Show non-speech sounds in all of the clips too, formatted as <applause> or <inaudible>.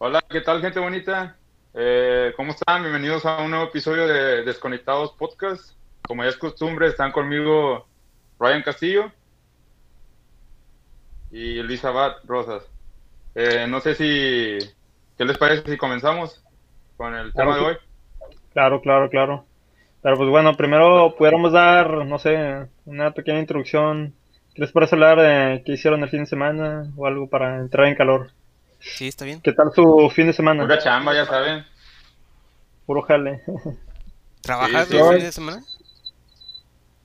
Hola, ¿qué tal gente bonita? Eh, ¿Cómo están? Bienvenidos a un nuevo episodio de Desconectados Podcast. Como ya es costumbre, están conmigo Ryan Castillo y Luis Abad Rosas. Eh, no sé si, ¿qué les parece si comenzamos con el tema de hoy? Claro, claro, claro. Pero pues bueno, primero pudiéramos dar, no sé, una pequeña introducción. ¿Qué les parece hablar de qué hicieron el fin de semana o algo para entrar en calor? Sí, está bien. ¿Qué tal su fin de semana? Pura chamba, ya saben. Puro jale. ¿Trabajas Sí, sí. los fines de semana?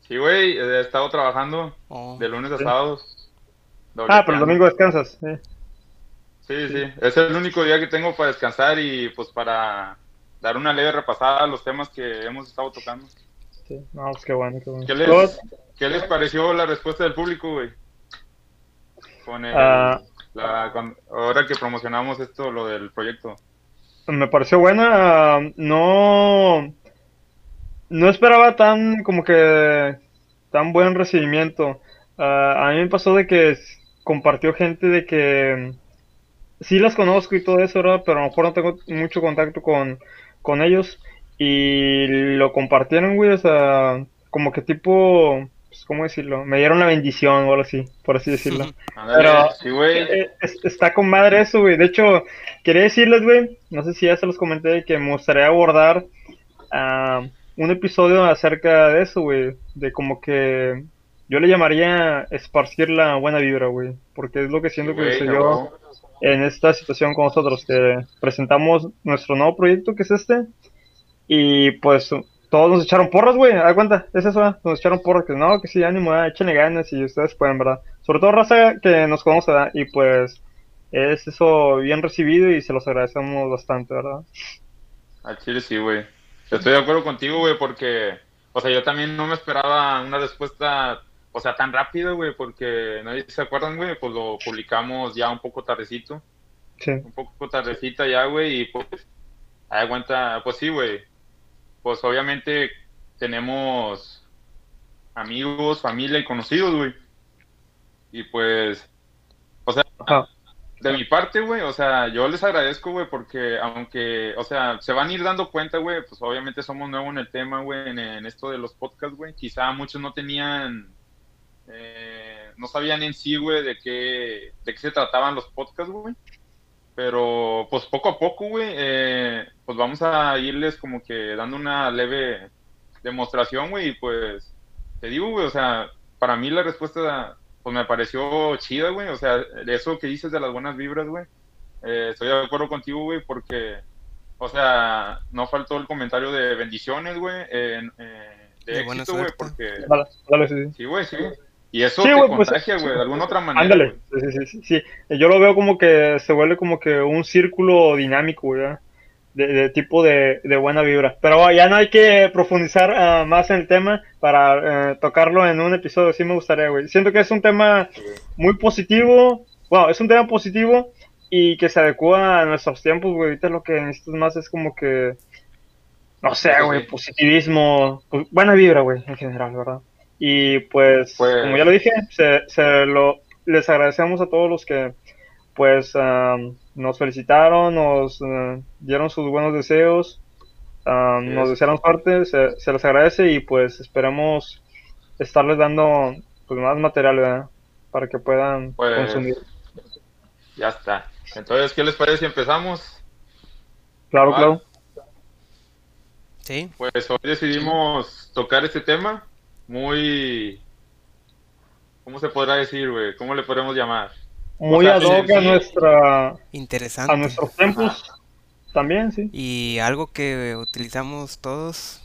Sí, güey, he estado trabajando Oh, de lunes a sábados. Ah, pero el domingo descansas. Sí, Sí, sí, es el único día que tengo para descansar y pues para dar una leve repasada a los temas que hemos estado tocando. sí. No, pues qué bueno, qué bueno. ¿Qué les, Todos- qué les pareció la respuesta del público, güey? Con el, Ah. Ahora que promocionamos esto, lo del proyecto. Me pareció buena. No, no esperaba tan como que tan buen recibimiento. Ah, a mí me pasó de que compartió gente de que sí las conozco y todo eso, ¿verdad? Pero a lo mejor no tengo mucho contacto con, con ellos y lo compartieron, güey. O sea, como que tipo, ¿cómo decirlo? Me dieron la bendición o algo así, por así decirlo. <laughs> Ándale, Pero- sí, güey. Eh, es- está con madre eso, güey. De hecho, quería decirles, güey, no sé si ya se los comenté, que me gustaría abordar ah, un episodio acerca de eso, güey. De como que yo le llamaría esparcir la buena vibra, güey. Porque es lo que siento Sí, que sucedió en esta situación con nosotros, que presentamos nuestro nuevo proyecto, que es este. Y pues todos nos echaron porras, güey. ¿A cuenta? Es eso. Nos echaron porras, que no, que sí, ánimo, ah, échenle ganas y ustedes pueden, ¿verdad? Sobre todo raza que nos conoce, ¿verdad? Y pues es eso bien recibido y se los agradecemos bastante, ¿verdad? Al chile sí, güey. Estoy de acuerdo contigo, güey, porque, o sea, yo también no me esperaba una respuesta, o sea, tan rápida, güey, porque nadie se acuerdan, güey, pues lo publicamos ya un poco tardecito, Sí. un poco tardecita ya, güey, y pues, a cuenta, pues sí, güey, pues obviamente tenemos amigos, familia y conocidos, güey, y pues, o sea, Ajá. de mi parte, güey, o sea, yo les agradezco, güey, porque aunque, o sea, se van a ir dando cuenta, güey, pues obviamente somos nuevos en el tema, güey, en, en esto de los podcasts, güey. Quizá muchos no tenían, eh, no sabían en sí, güey, de qué, de qué se trataban los podcasts, güey. Pero, pues poco a poco, güey, eh, pues vamos a irles como que dando una leve demostración, güey, y pues, te digo, güey, o sea, para mí la respuesta pues me pareció chida, güey. O sea, de eso que dices de las buenas vibras, güey. Eh, estoy de acuerdo contigo, güey, porque, o sea, no faltó el comentario de bendiciones, güey, eh, eh, de, De éxito, güey, porque, sí, güey, sí. Y eso Sí, te güey, pues, contagia, güey, de alguna otra manera. Ándale, sí, sí, sí. Yo lo veo como que se vuelve como que un círculo dinámico, güey, de, de tipo de, de buena vibra. Pero ya no hay que profundizar ah, más en el tema para eh, tocarlo en un episodio, sí me gustaría, güey. Siento que es un tema muy positivo, bueno, es un tema positivo y que se adecua a nuestros tiempos, güey. Ahorita lo que necesitas más es como que, no sé, güey, positivismo, pues, buena vibra, güey, en general, ¿verdad? Y pues, Pues- como ya lo dije, se, se lo, les agradecemos a todos los que, pues, am, nos felicitaron, nos eh, dieron sus buenos deseos, Yes. nos desearon suerte, se, se les agradece y pues esperamos estarles dando pues más material, ¿verdad? Para que puedan Pues, consumir. Ya está. Entonces, ¿qué les parece si empezamos? Claro, va. claro. Sí, Pues hoy decidimos tocar este tema muy... ¿Cómo se podrá decir, güey? ¿Cómo le podemos llamar? Muy sea, ad hoc sí, a nuestra, interesante. a nuestros tiempos también, sí. Y algo que utilizamos todos,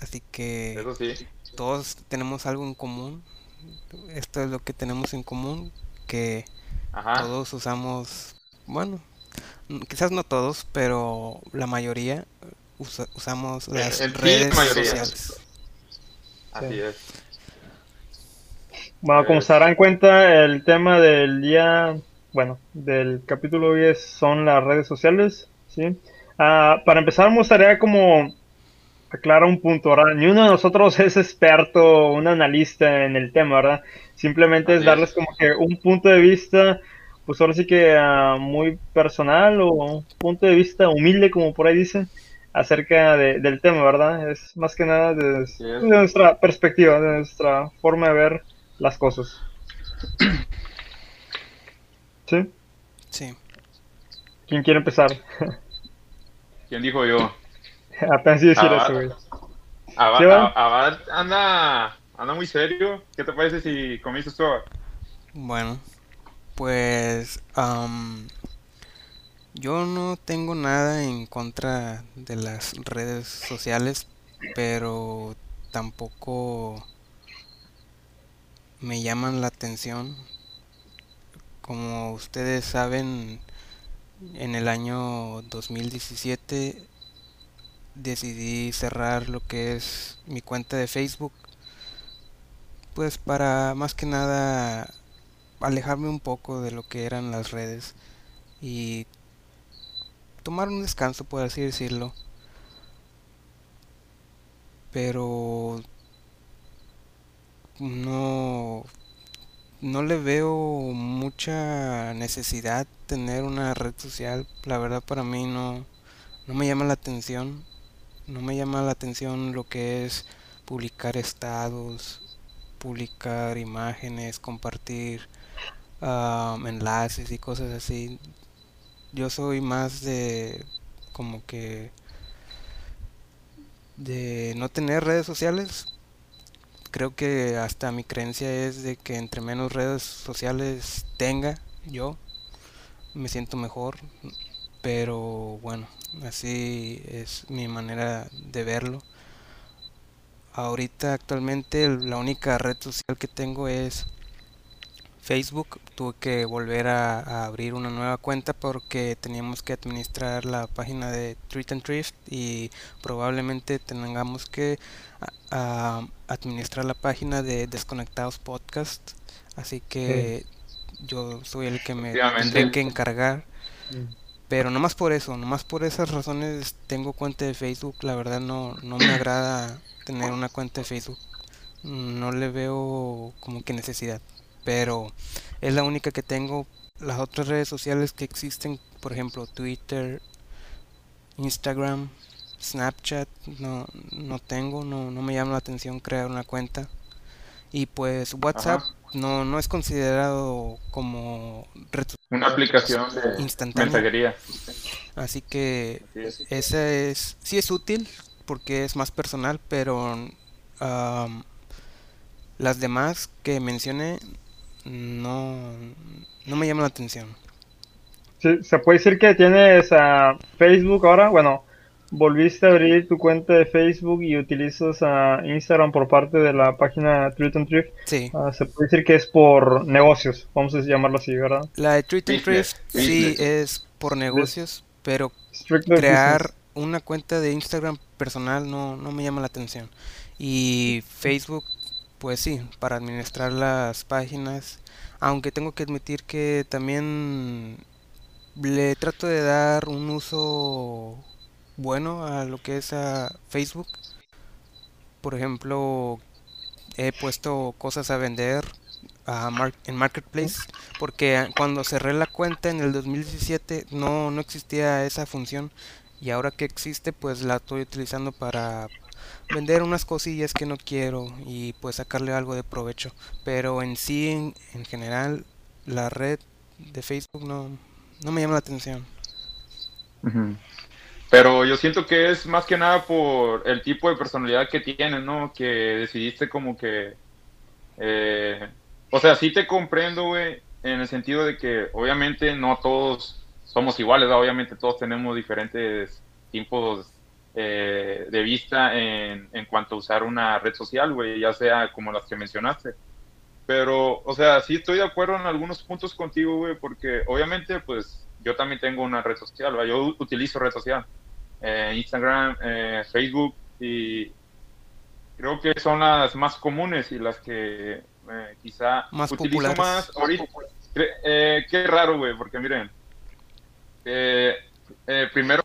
así que Eso sí. todos tenemos algo en común. Esto es lo que tenemos en común, que Ajá. todos usamos, bueno, quizás no todos, pero la mayoría usa- usamos las en sí, la redes sociales. Así Sí. es. Bueno, como Pues- se darán cuenta, el tema del día, bueno, del capítulo hoy es, son las redes sociales, ¿sí? Ah, para empezar, me gustaría como aclarar un punto, ¿verdad? Ni uno de nosotros <laughs> es experto, un analista en el tema, ¿verdad? Simplemente es darles es. como que un punto de vista pues ahora sí que ah, muy personal o punto de vista humilde, como por ahí dice, acerca de, del tema, ¿verdad? Es más que nada de, de nuestra perspectiva, de nuestra forma de ver las cosas. <clears throat> ¿Sí? Sí. ¿Quién quiere empezar? <laughs> ¿Quién dijo yo? <laughs> Apenas sí decir eso, güey. Abad, anda, anda muy serio. ¿Qué te parece si comienzas tú? Bueno, pues yo no tengo nada en contra de las redes sociales, pero tampoco me llaman la atención. Como ustedes saben, en el año 2017 decidí cerrar lo que es mi cuenta de Facebook. Pues para más que nada alejarme un poco de lo que eran las redes y tomar un descanso, por así decirlo. Pero no no le veo mucha necesidad tener una red social. La verdad para mí no no me llama la atención no me llama la atención lo que es publicar estados, publicar imágenes, compartir enlaces y cosas así. Yo soy más de como que de no tener redes sociales. Creo que hasta mi creencia es de que entre menos redes sociales tenga yo, me siento mejor. Pero bueno, Así es mi manera de verlo. Ahorita actualmente la única red social que tengo es Facebook. Tuve que volver a, abrir una nueva cuenta porque teníamos que administrar la página de Treat and Thrift y probablemente tengamos que administrar la página de Desconectados Podcast. Así que yo soy el que me tendré que encargar. Pero no más por eso, nomás por esas razones tengo cuenta de Facebook. La verdad no, no me agrada tener una cuenta de Facebook. No le veo como que necesidad. Pero es la única que tengo. Las otras redes sociales que existen, por ejemplo, Twitter, Instagram, Snapchat, no, no tengo, no, no me llama la atención crear una cuenta. Y pues WhatsApp no, no es considerado como una aplicación de mensajería. Así que esa es, sí es útil porque es más personal, pero las demás que mencioné no, no me llaman la atención. Sí, se puede decir que tienes a Facebook ahora, bueno, volviste a abrir tu cuenta de Facebook y utilizas a Instagram por parte de la página Truth and Thrift, sí. Ah, se puede decir que es por negocios, vamos a llamarlo así, ¿verdad? La de Truth and Thrift sí es por negocios, pero crear una cuenta de Instagram personal no, no me llama la atención. Y Facebook, pues sí, para administrar las páginas, aunque tengo que admitir que también le trato de dar un uso bueno a lo que es a Facebook. Por ejemplo, he puesto cosas a vender en Marketplace porque cuando cerré la cuenta en el 2017 no, no existía esa función y ahora que existe pues la estoy utilizando para vender unas cosillas que no quiero y pues sacarle algo de provecho. Pero en sí en, en general la red de Facebook no, no me llama la atención. Pero yo siento que es más que nada por el tipo de personalidad que tienes, ¿no? Que decidiste como que... Eh, o sea, sí te comprendo, güey, en el sentido de que obviamente no todos somos iguales, obviamente todos tenemos diferentes tipos eh, de vista en, en cuanto a usar una red social, güey, ya sea como las que mencionaste. Pero, o sea, sí estoy de acuerdo en algunos puntos contigo, güey, porque obviamente, pues, yo también tengo una red social, yo utilizo red social, eh, Instagram, eh, Facebook y creo que son las más comunes y las que quizá más utilizo más ahorita. qué raro, güey, porque miren, primero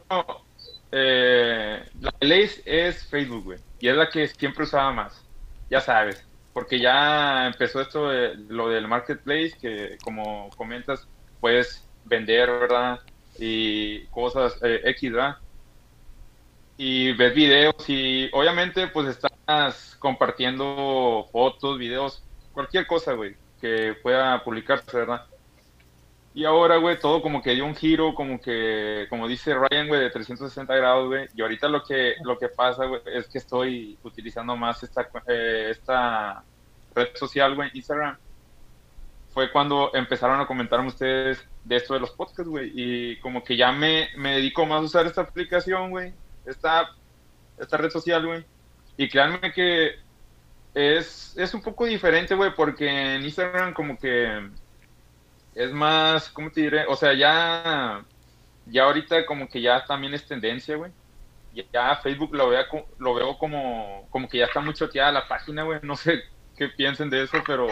la ley es Facebook, güey, y es la que siempre usaba más, ya sabes, porque ya empezó esto lo del marketplace que como comentas puedes vender, ¿verdad? Y cosas eh, X, ¿verdad? Y ves videos y obviamente pues estás compartiendo fotos, videos, cualquier cosa, güey, que pueda publicarse, ¿verdad? Y ahora, güey, todo como que dio un giro, como que, como dice Ryan, güey, de 360 grados, güey. Y ahorita lo que, lo que pasa, güey, es que estoy utilizando más esta, eh, esta red social, güey, Instagram. Fue cuando empezaron a comentarme ustedes de esto de los podcasts, güey. Y como que ya me, me dedico más a usar esta aplicación, güey. Esta, esta red social, güey. Y créanme que es, es un poco diferente, güey, porque en Instagram como que es más, ¿cómo te diré? O sea, ya, ya ahorita como que ya también es tendencia, güey. Ya Facebook lo, vea, lo veo como, como que ya está muy choteada la página, güey. No <laughs> sé qué piensen de eso, pero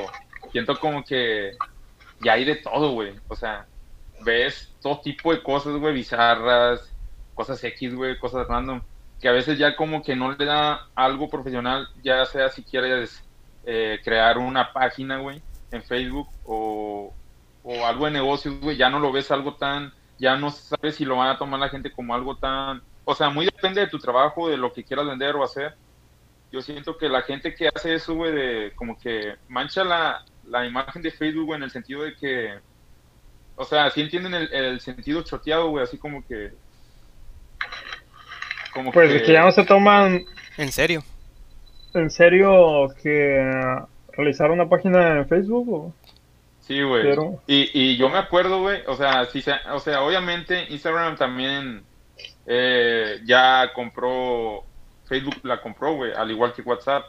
siento como que ya hay de todo, güey. O sea, ves todo tipo de cosas, güey, bizarras, cosas X, güey, cosas random, que a veces ya como que no le da algo profesional, ya sea si quieres eh, crear una página, güey, en Facebook o, o algo de negocios, güey, ya no lo ves algo tan, ya no sabes si lo van a tomar la gente como algo tan, o sea, muy depende de tu trabajo, de lo que quieras vender o hacer. Yo siento que la gente que hace eso, güey, de como que mancha la, la imagen de Facebook, güey, en el sentido de que, o sea, sí entienden el, el sentido choteado, güey, así como que... Como pues que, que ya no se toman... ¿En serio? ¿En serio que realizar una página en Facebook o...? Sí, güey. Y, y yo me acuerdo, güey, o sea, si se, o sea, obviamente Instagram también eh, ya compró, Facebook la compró, güey, al igual que WhatsApp.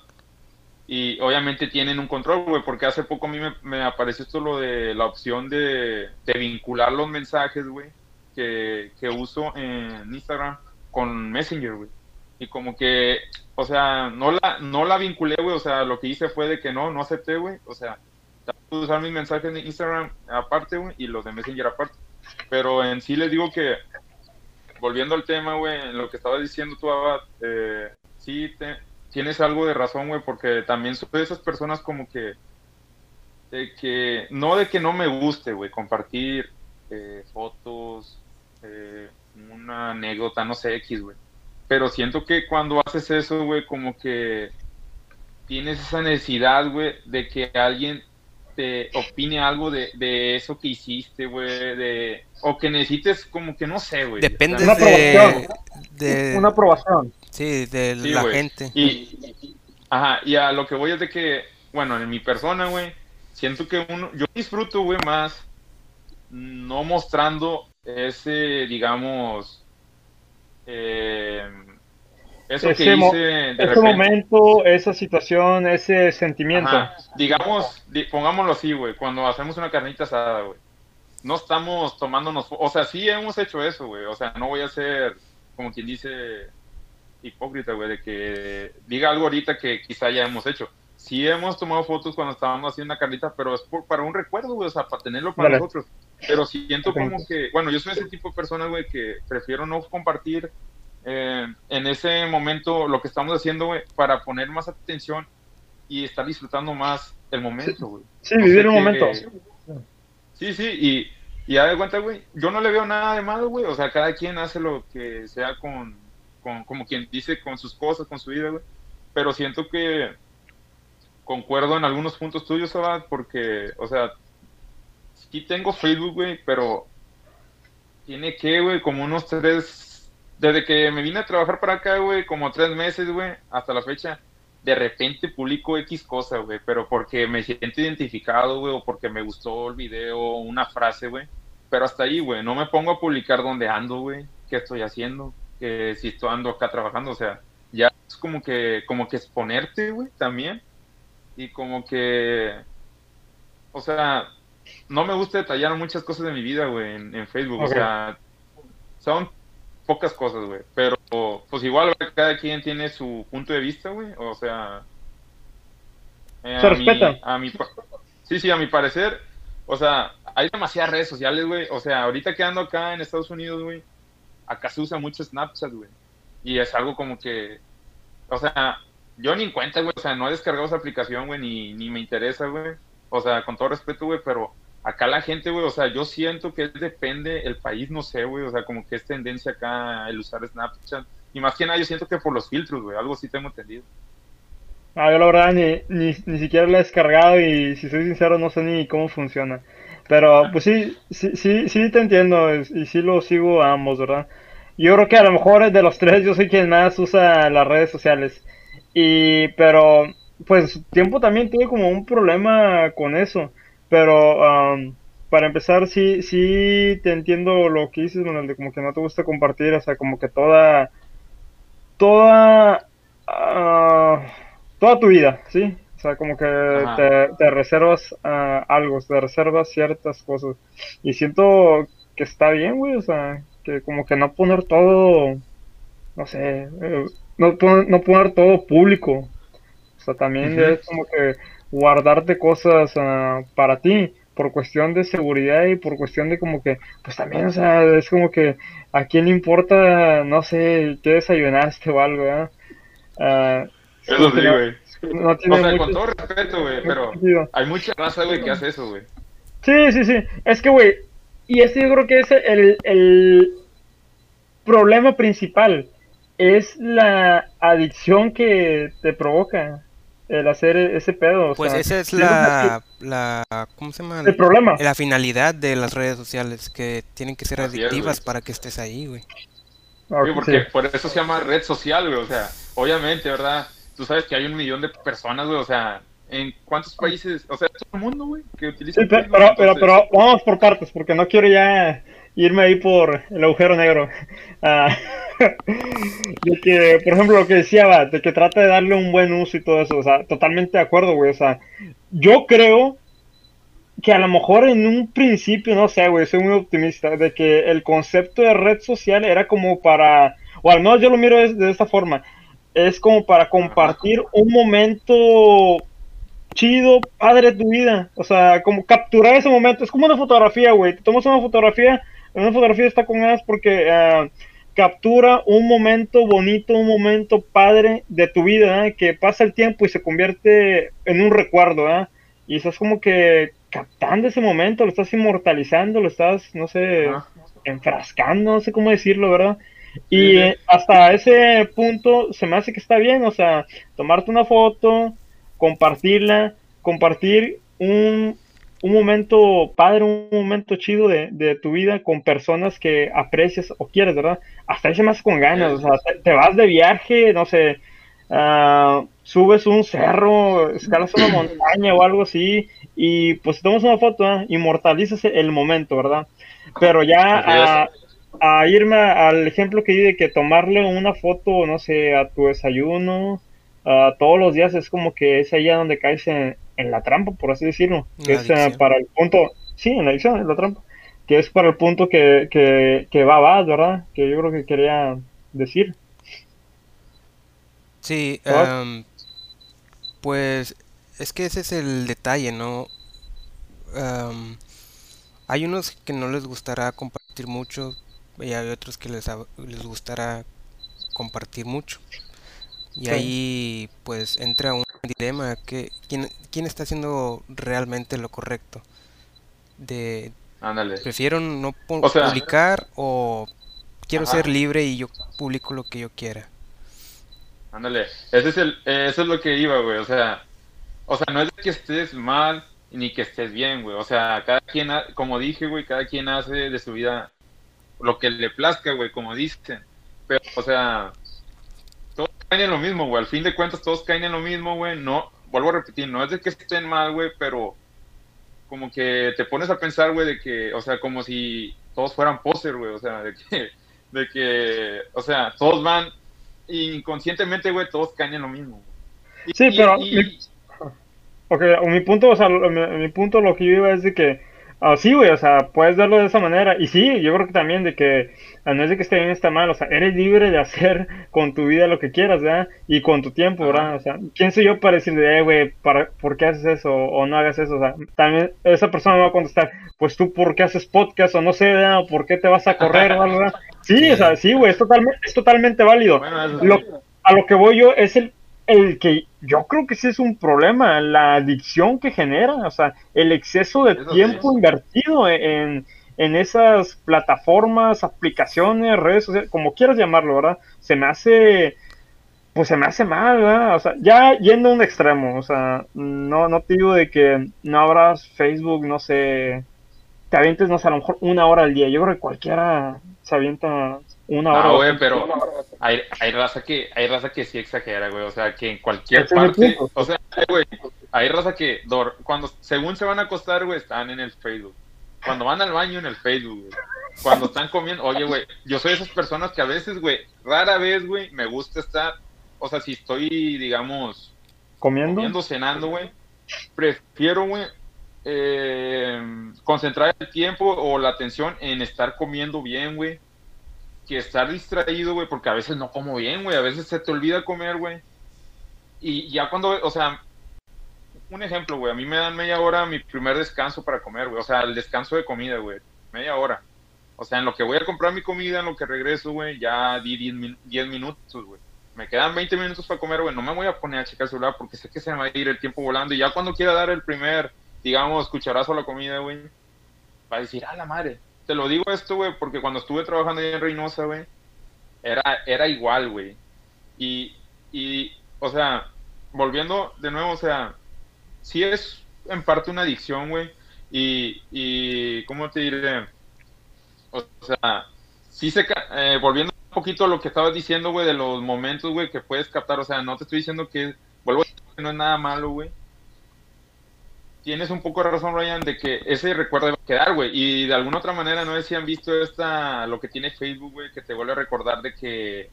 Y obviamente tienen un control, güey, porque hace poco a mí me, apareció esto lo de la opción de, de vincular los mensajes, güey, que, que uso en Instagram con Messenger, güey. Y como que, o sea, no la, no la vinculé, güey, o sea, lo que hice fue de que no, no acepté, güey, o sea, usar mis mensajes de Instagram aparte, güey, y los de Messenger aparte. Pero en sí les digo que, volviendo al tema, güey, en lo que estaba diciendo tú, Abad, eh, sí tienes algo de razón, güey, porque también soy de esas personas como que, de que, no de que no me guste, güey, compartir eh, fotos, eh, una anécdota, no sé, X, güey. Pero siento que cuando haces eso, güey, como que tienes esa necesidad, güey, de que alguien te opine algo de, de eso que hiciste, güey, de o que necesites como que no sé, güey. Depende una de, de, una aprobación. Sí, de la gente. Y, ajá, y a lo que voy es de que, bueno, en mi persona, güey, siento que uno, yo disfruto, güey, más no mostrando ese, digamos, eh, eso ese, que hice ese momento, esa situación, ese sentimiento. Digamos, pongámoslo así, güey, cuando hacemos una carnita asada, güey. No estamos tomándonos, o sea, sí hemos hecho eso, güey. O sea, no voy a ser, como quien dice, hipócrita, güey, de que diga algo ahorita que quizá ya hemos hecho. Sí hemos tomado fotos cuando estábamos haciendo una carnita, pero es por, para un recuerdo, güey, o sea, para tenerlo para nosotros. Pero siento como que, bueno, yo soy ese tipo de persona, güey, que prefiero no compartir eh, en ese momento lo que estamos haciendo, güey, para poner más atención y estar disfrutando más el momento, güey. Sí, vivir un momento. Sí, sí, y, y ya de cuenta, güey, yo no le veo nada de malo, güey, o sea, cada quien hace lo que sea con, con como quien dice, con sus cosas, con su vida, güey, pero siento que concuerdo en algunos puntos tuyos, Abad, porque, o sea, sí tengo Facebook, güey, pero tiene que, güey, como unos tres desde que me vine a trabajar para acá, güey, como tres meses, güey, hasta la fecha, de repente publico X cosa, güey, pero porque me siento identificado, güey, o porque me gustó el video, una frase, güey. Pero hasta ahí, güey, no me pongo a publicar dónde ando, güey, qué estoy haciendo, que si estoy ando acá trabajando, o sea, ya es como que, como que exponerte, güey, también. Y como que, o sea, no me gusta detallar muchas cosas de mi vida, güey, en, Facebook, o sea, son pocas cosas, güey. Pero, pues igual cada quien tiene su punto de vista, güey. O sea... Eh, se respeta. a mi, sí, sí, a mi parecer, o sea, hay demasiadas redes sociales, güey. O sea, ahorita quedando acá en Estados Unidos, güey, acá se usa mucho Snapchat, güey. Y es algo como que, o sea, yo ni en cuenta, güey. O sea, no he descargado esa aplicación, güey, ni, ni me interesa, güey. O sea, con todo respeto, güey, pero acá la gente, güey, o sea, yo siento que depende el país, no sé, güey, o sea, como que es tendencia acá el usar Snapchat. Y más que nada, yo siento que por los filtros, güey, algo sí tengo entendido. Ah, yo la verdad ni, ni, ni siquiera lo he descargado y si soy sincero no sé ni cómo funciona. Pero pues sí, sí, sí, sí te entiendo y sí lo sigo a ambos, ¿verdad? Yo creo que a lo mejor de los tres yo soy quien más usa las redes sociales. Y, pero, pues tiempo también tiene como un problema con eso. Pero, um, para empezar, sí, sí te entiendo lo que dices, de como que no te gusta compartir, o sea, como que toda, toda, ah, toda tu vida, ¿sí? O sea, como que te, reservas uh, algo, te reservas ciertas cosas. Y siento que está bien, güey, o sea, que como que no poner todo, no sé, eh, no, no poner todo público. O sea, también es como que guardarte cosas uh, para ti por cuestión de seguridad y por cuestión de como que, pues también, o sea, es como que a quién le importa, no sé, qué desayunaste <laughs> o algo, ¿eh? Uh, eso sí, güey. No tiene o sea, con todo respeto, güey, pero hay mucha raza, güey, que hace eso, güey. Sí, sí, sí. Es que, güey, y este yo creo que es el, el problema principal. Es la adicción que te provoca el hacer ese pedo. pues esa es la, la, ¿cómo se llama? El problema. La finalidad de las redes sociales, que tienen que ser adictivas para que estés ahí, güey. porque por eso se llama red social, güey. O sea, obviamente, ¿verdad? Tú sabes que hay un millón de personas, güey. O sea, ¿En cuántos países? O sea, todo el mundo, güey, que utiliza. Sí, pero, pero, pero, vamos por partes, porque no quiero ya irme ahí por el agujero negro. <laughs> Ah, <laughs> de que, por ejemplo, lo que decía, de que trata de darle un buen uso y todo eso. O sea, totalmente de acuerdo, güey. O sea, yo creo que a lo mejor en un principio, no sé, güey, soy muy optimista, de que el concepto de red social era como para, o al menos yo lo miro de, de esta forma, es como para compartir un momento chido, padre de tu vida. O sea, como capturar ese momento. Es como una fotografía, güey. Te tomas una fotografía, una fotografía está con ganas porque uh, captura un momento bonito, un momento padre de tu vida, ¿eh? que pasa el tiempo y se convierte en un recuerdo, ¿eh? Y estás como que captando ese momento, lo estás inmortalizando, lo estás, no sé, enfrascando, no sé cómo decirlo, ¿verdad? Y hasta ese punto se me hace que está bien, o sea, tomarte una foto, compartirla, compartir un, un momento padre, un momento chido de, de, tu vida con personas que aprecias o quieres, ¿verdad? Hasta ese más con ganas, o sea, te, vas de viaje, no sé, uh, subes un cerro, escalas una montaña o algo así, y pues tomas una foto, ¿eh? inmortalizas el momento, ¿verdad? Pero ya a, a, irme al ejemplo que di de que tomarle una foto, no sé, a tu desayuno, uh, todos los días es como que es allá donde caes en, en la trampa, por así decirlo. Que es uh, para el punto, sí, en la adicción, en la trampa. Que es para el punto que, que, que va, va, ¿verdad? Que yo creo que quería decir. Sí, um, pues es que ese es el detalle, ¿no? Um, hay unos que no les gustará compartir mucho y hay otros que les, les gustará compartir mucho. Y ahí pues entra un dilema que ¿quién, quién está haciendo realmente lo correcto. De prefiero no publicar o quiero ser libre y yo publico lo que yo quiera. Ándale, ese es el, eso es lo que iba, güey, o sea, o sea, no es que estés mal ni que estés bien, güey, o sea, cada quien, como dije, güey, cada quien hace de su vida lo que le plazca, güey, como dicen, pero, o sea, caen en lo mismo, güey. Al fin de cuentas, todos caen en lo mismo, güey. No, vuelvo a repetir, no es de que estén mal, güey, pero como que te pones a pensar, güey, de que, o sea, como si todos fueran poser, güey. O sea, de que, <laughs> de que, o sea, todos van inconscientemente, güey, todos caen en lo mismo. sí, pero. Mi, ok, mi punto, o sea, mi, mi punto, lo que yo iba es de que Ah, sí, güey, o sea, puedes verlo de esa manera. Y sí, yo creo que también de que, no es de que esté bien, está mal, o sea, eres libre de hacer <laughs> con tu vida lo que quieras, ¿verdad? Y con tu tiempo, ¿verdad? O sea, ¿quién soy yo para decirle, eh, güey, ¿por qué haces eso? O no hagas eso, o sea, también esa persona me va a contestar, pues tú, ¿por qué haces podcast? O no sé, ¿verdad? O ¿por qué te vas a correr? <laughs> ¿verdad? Sí, o sea, sí, güey, es totalmente, es totalmente válido. lo, a lo que voy yo es el el que yo creo que sí es un problema, la adicción que genera, o sea, el exceso de tiempo invertido en, en esas plataformas, aplicaciones, redes sociales, como quieras llamarlo, ¿verdad? Se me hace, pues se me hace mal, ¿verdad? O sea, ya yendo a un extremo, o sea, no, no te digo de que no abras Facebook, no sé, te avientes, no sé, a lo mejor una hora al día. Yo creo que cualquiera se avienta una hora. No, güey, pero hay, hay, raza que, hay raza que sí exagera, güey. O sea, que en cualquier parte, o sea, güey, hay raza que cuando, según se van a acostar, güey, están en el Facebook. Cuando van al baño en el Facebook, güey. Cuando están comiendo, oye, güey, yo soy de esas personas que a veces, güey, rara vez, güey, me gusta estar, o sea, si estoy, digamos, comiendo, comiendo cenando, güey, prefiero, güey, eh, concentrar el tiempo o la atención en estar comiendo bien, güey, que estar distraído, güey, porque a veces no como bien, güey, a veces se te olvida comer, güey. Y ya cuando, o sea, un ejemplo, güey, a mí me dan media hora mi primer descanso para comer, güey, o sea, el descanso de comida, güey, media hora. O sea, en lo que voy a comprar mi comida, en lo que regreso, güey, ya di 10 minutos, güey. Me quedan 20 minutos para comer, güey, no me voy a poner a checar el celular porque sé que se me va a ir el tiempo volando y ya cuando quiera dar el primer digamos, cucharazo a la comida, güey, va a decir, ah, la madre. Te lo digo esto, güey, porque cuando estuve trabajando en Reynosa, güey, era, era igual, güey. Y, y, o sea, volviendo de nuevo, o sea, sí es en parte una adicción, güey. Y, y, ¿cómo te diré? O sea, sí se, eh, volviendo un poquito a lo que estabas diciendo, güey, de los momentos, güey, que puedes captar, o sea, no te estoy diciendo que, vuelvo a decir que no es nada malo, güey, tienes un poco de razón, Ryan, de que ese recuerdo va a quedar, güey. Y de alguna otra manera, no sé si han visto esta, lo que tiene Facebook, güey, que te vuelve a recordar de que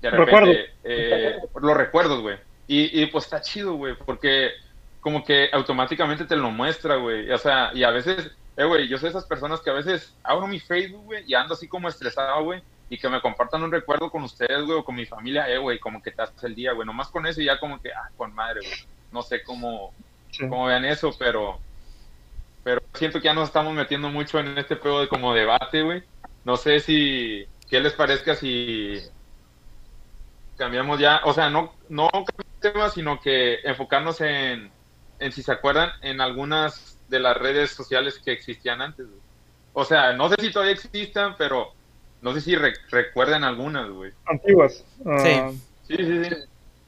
de repente, eh, los recuerdos, güey. Y, y, pues está chido, güey, porque como que automáticamente te lo muestra, güey. O sea, y a veces, eh, güey, yo soy esas personas que a veces abro mi Facebook, güey, y ando así como estresado, güey, y que me compartan un recuerdo con ustedes, güey, o con mi familia, eh, güey, como que te haces el día, güey. Nomás con eso ya como que, ah, con madre, güey. No sé cómo, como vean eso, pero pero siento que ya nos estamos metiendo mucho en este juego de como debate, güey. No sé si qué les parezca si cambiamos ya, o sea, no no tema, sino que enfocarnos en en si se acuerdan en algunas de las redes sociales que existían antes. O sea, no sé si todavía existan, pero no sé si recuerdan algunas, güey. Antiguas. Ah, sí, sí, sí.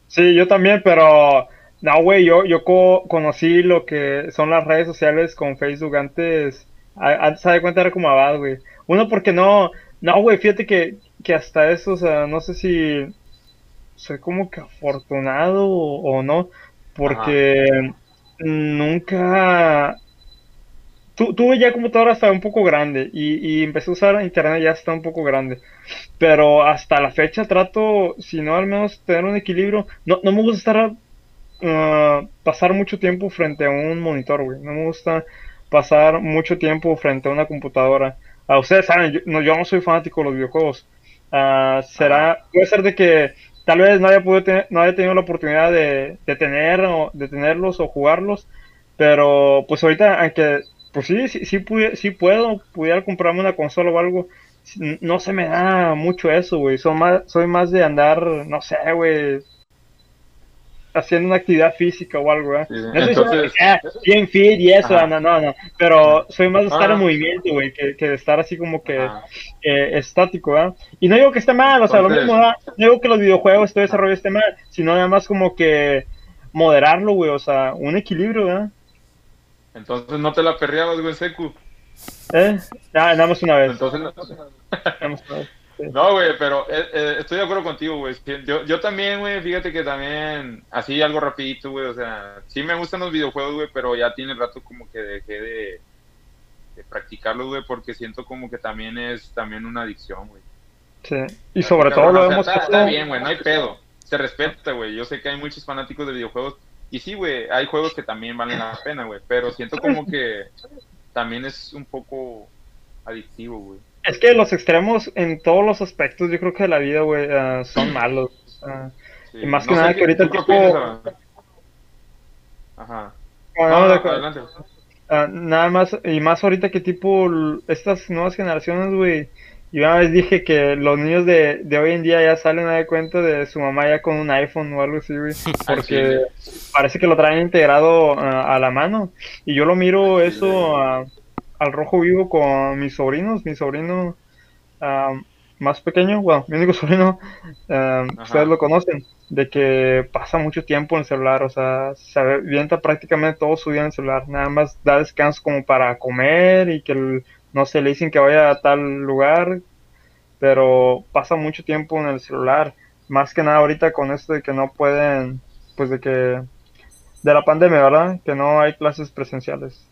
Sí, yo también, pero no, güey, yo, yo conocí lo que son las redes sociales con Facebook antes. Antes de cuenta era como abad, güey. Uno porque no, no, güey, fíjate que, que hasta eso, o sea, no sé si soy como que afortunado o, no, porque nunca tuve ya computadora hasta un poco grande y, y, empecé a usar internet ya hasta un poco grande. Pero hasta la fecha trato, si no al menos tener un equilibrio. No, no me gusta estar Ah, pasar mucho tiempo frente a un monitor, güey. No me gusta pasar mucho tiempo frente a una computadora. a ustedes saben, yo no, yo no soy fanático de los videojuegos. Uh, será, puede ser de que tal vez no haya, podido no haya tenido la oportunidad de, de, tener, o, de tenerlos o jugarlos, pero pues ahorita, aunque, pues sí, sí, sí, sí puedo, pudiera comprarme una consola o algo, no se me da mucho eso, güey. Soy más, soy más de andar, no sé, güey, haciendo una actividad física o algo, ¿eh? Entonces, bien fit y eso, no, no, no, pero soy más de estar en movimiento, güey, que, que, de estar así como que eh, estático, ¿eh? Y no digo que esté mal, o sea, lo mismo, no digo que los videojuegos, todo desarrollo esté mal, sino nada más como que moderarlo, güey, o sea, un equilibrio, ¿verdad? Entonces no te la perreabas, güey, Secu. ¿Eh? Ah, nada más una vez. Entonces no. No, güey, pero eh, eh, estoy de acuerdo contigo, güey. Yo, yo también, güey, fíjate que también, así algo rapidito, güey, o sea, sí me gustan los videojuegos, güey, pero ya tiene rato como que dejé de, de practicarlos, güey, porque siento como que también es también una adicción, güey. Sí, y sobre todo lo vemos... Está, bien, güey, no hay pedo, se respeta, güey. Yo sé que hay muchos fanáticos de videojuegos, y sí, güey, hay juegos que también valen la pena, güey, pero siento como que también es un poco adictivo, güey. Es que los extremos en todos los aspectos, yo creo que de la vida, güey, uh, son <clears throat> malos. Uh, sí. Y más que no nada que ahorita el tipo... Ajá. Bueno, no, no, adelante. Uh, nada más, y más ahorita que tipo estas nuevas generaciones, güey, Yo una vez dije que los niños de, de hoy en día ya salen a dar cuenta de su mamá ya con un iPhone o algo así, güey. <laughs> Porque parece que lo traen integrado a la mano. Y yo lo miro eso al rojo vivo con mis sobrinos. Mi sobrino más pequeño, bueno, mi único <laughs> sobrino, ustedes lo conocen, de que pasa mucho tiempo en el celular. O sea, se avienta prácticamente todo su día en el celular. Nada más da descanso como para comer y que el no sé, le dicen que vaya a tal lugar, pero pasa mucho tiempo en el celular. Más que nada ahorita con esto de que no pueden, pues de que, de la pandemia, ¿verdad? Que no hay clases presenciales.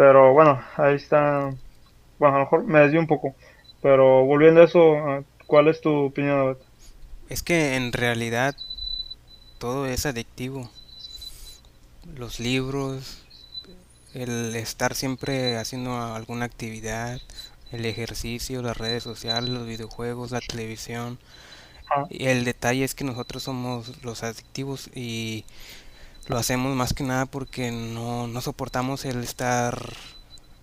Pero bueno, ahí está. Bueno, a lo mejor me desvío un poco. Pero volviendo a eso, ¿cuál es tu opinión? Es que en realidad todo es adictivo. Los libros, el estar siempre haciendo alguna actividad, el ejercicio, las redes sociales, los videojuegos, la televisión. Y el detalle es que nosotros somos los adictivos y lo hacemos más que nada porque no, no soportamos el estar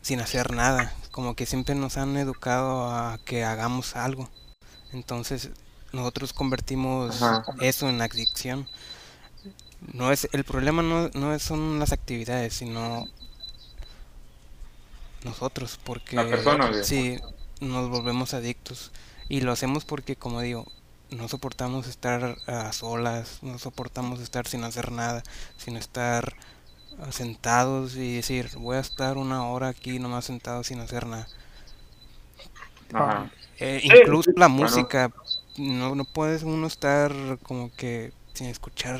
sin hacer nada. Como que siempre nos han educado a que hagamos algo. Entonces nosotros convertimos eso en adicción. No es el problema no, no son las actividades, sino nosotros, porque si nos volvemos adictos y lo hacemos porque, como digo, no soportamos estar a solas, no soportamos estar sin hacer nada, sin estar sentados y decir, voy a estar una hora aquí nomás sentado sin hacer nada. Eh, incluso la música, no, no puedes uno estar como que sin escuchar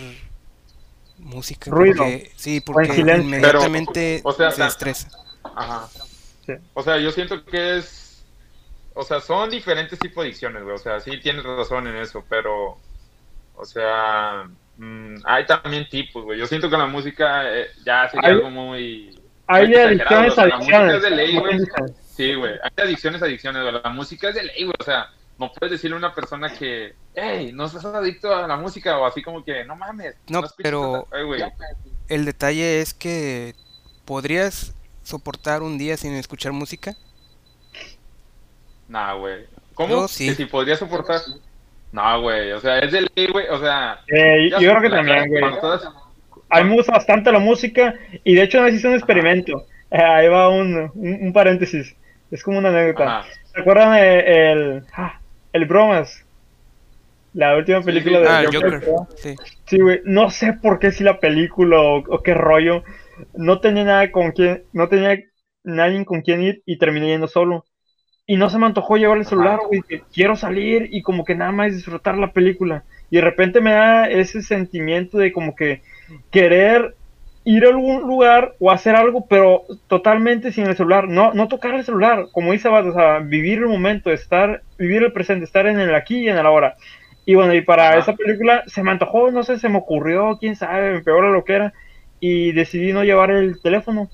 música. Ruido. sí, porque inmediatamente se estresa. Ajá. O sea, yo siento que es. O sea, son diferentes tipos de adicciones, güey. O sea, sí tienes razón en eso, pero. O sea. Mm, hay también tipos, güey. Yo siento que la música eh, ya sería algo muy. Hay adicciones, adicciones. de ley, güey. Sí, güey. Hay adicciones, adicciones, güey. La música es de ley, güey. O sea, no puedes decirle a una persona que, hey, no estás adicto a la música o así como que, no mames. No, pero el detalle es que podrías soportar un día sin escuchar música? Nah, güey. ¿Cómo? Sí. si podría soportar. No, güey. O sea, es de ley, güey. O sea. Eh, yo creo que también, güey. A mí me gusta bastante la música y de hecho no hice un experimento. Eh, ahí va un, un, paréntesis. Es como una anécdota. ¿Se acuerdan de, el, ah, el Bromas? La última película de ah, Joker. Sí. sí, güey. No sé por qué si la película o qué rollo no tenía nada con quien, no tenía nadie con quien ir y terminé yendo solo. Y no se me antojó llevar el celular, güey, quiero salir y como que nada más disfrutar la película. Y de repente me da ese sentimiento de como que querer ir a algún lugar o hacer algo, pero totalmente sin el celular. No, no tocar el celular, como dice Bad, o sea, vivir el momento, estar, vivir el presente, estar en el aquí y en el ahora. Y bueno, y para esa película se me antojó, no sé, se me ocurrió, quién sabe, me pegó lo que era y decidí no llevar el teléfono.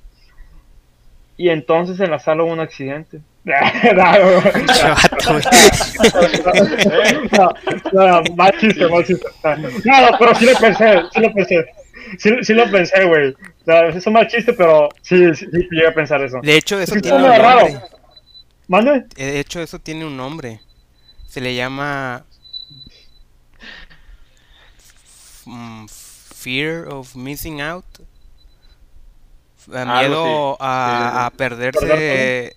Y entonces en la sala hubo un accidente. No, no, mal chiste, mal chiste. No, pero sí lo pensé, sí lo pensé. Sí, sí lo pensé, güey. es un mal chiste, pero sí, sí, llegué a pensar eso. De hecho, eso tiene un nombre. ¿Mande? De hecho, eso tiene un nombre. Se le llama... Mm, fear of missing out. miedo a, perderse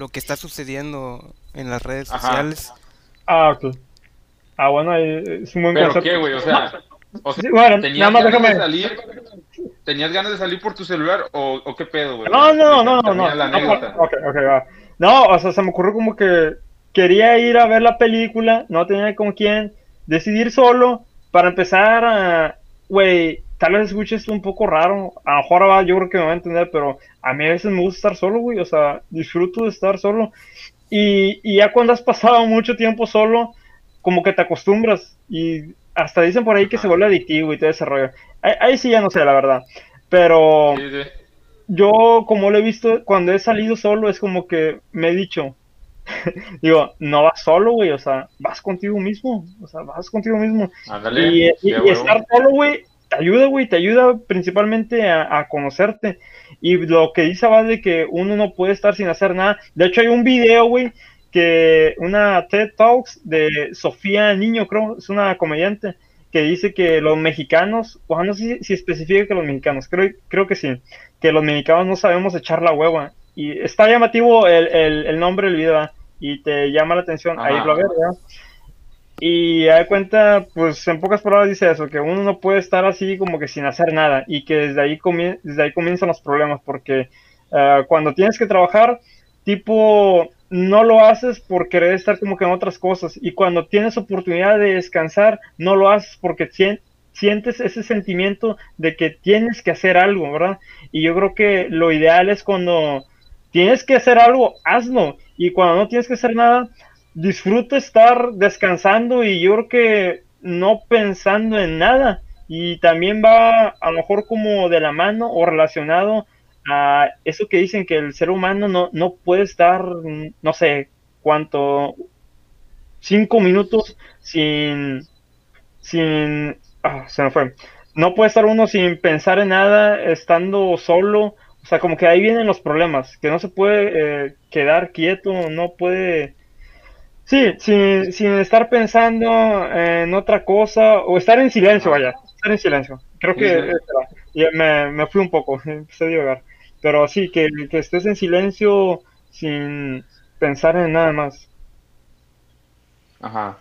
lo que está sucediendo en las redes sociales. Ah, ok. Ah, bueno, es un buen ¿Pero qué, güey? O sea, bueno, ¿tenías, ganas de salir, ¿tenías ganas de salir por tu celular o, o qué pedo, güey? No, no, no, no, no. No, okay, okay, va. no, o sea, se me ocurrió como que quería ir a ver la película, no tenía con quién, decidir solo para empezar a, güey, tal vez escuches un poco raro, a lo mejor va, yo creo que me va a entender, pero a mí a veces me gusta estar solo, güey, o sea, disfruto de estar solo. Y, y ya cuando has pasado mucho tiempo solo, como que te acostumbras y hasta dicen por ahí que se vuelve adictivo y todo ese rollo. Ahí, sí ya no sé, la verdad. Pero yo, como lo he visto, cuando he salido solo, es como que me he dicho, <laughs> digo, no vas solo, güey, o sea, vas contigo mismo, o sea, vas contigo mismo. y, estar solo, güey, te ayuda, güey, te ayuda principalmente a, conocerte. Y lo que dice va de que uno no puede estar sin hacer nada. De hecho, hay un video, güey, que una TED Talks de Sofía Niño, creo, es una comediante, que dice que los mexicanos, o no sé si, especifica que los mexicanos, creo, creo que sí, que los mexicanos no sabemos echar la hueva. Y está llamativo el, el, nombre del video, y te llama la atención, ahí lo ves, ¿verdad? Y da cuenta, pues en pocas palabras dice eso, que uno no puede estar así como que sin hacer nada y que desde ahí, desde ahí comienzan los problemas, porque uh, cuando tienes que trabajar, tipo, no lo haces por querer estar como que en otras cosas y cuando tienes oportunidad de descansar, no lo haces porque sientes ese sentimiento de que tienes que hacer algo, ¿verdad? Y yo creo que lo ideal es cuando tienes que hacer algo, hazlo. Y cuando no tienes que hacer nada, disfruto estar descansando y yo creo que no pensando en nada. Y también va a lo mejor como de la mano o relacionado a eso que dicen que el ser humano no, no puede estar, no sé cuánto, cinco minutos sin, sin, ah, se me fue. No puede estar uno sin pensar en nada, estando solo. O sea, como que ahí vienen los problemas, que no se puede eh, quedar quieto, no puede Sí, sin, sin estar pensando en otra cosa o estar en silencio, vaya, estar en silencio. Creo que me, me, fui un poco, <laughs> empecé a divagar. Pero sí, que, que estés en silencio sin pensar en nada más. Ajá.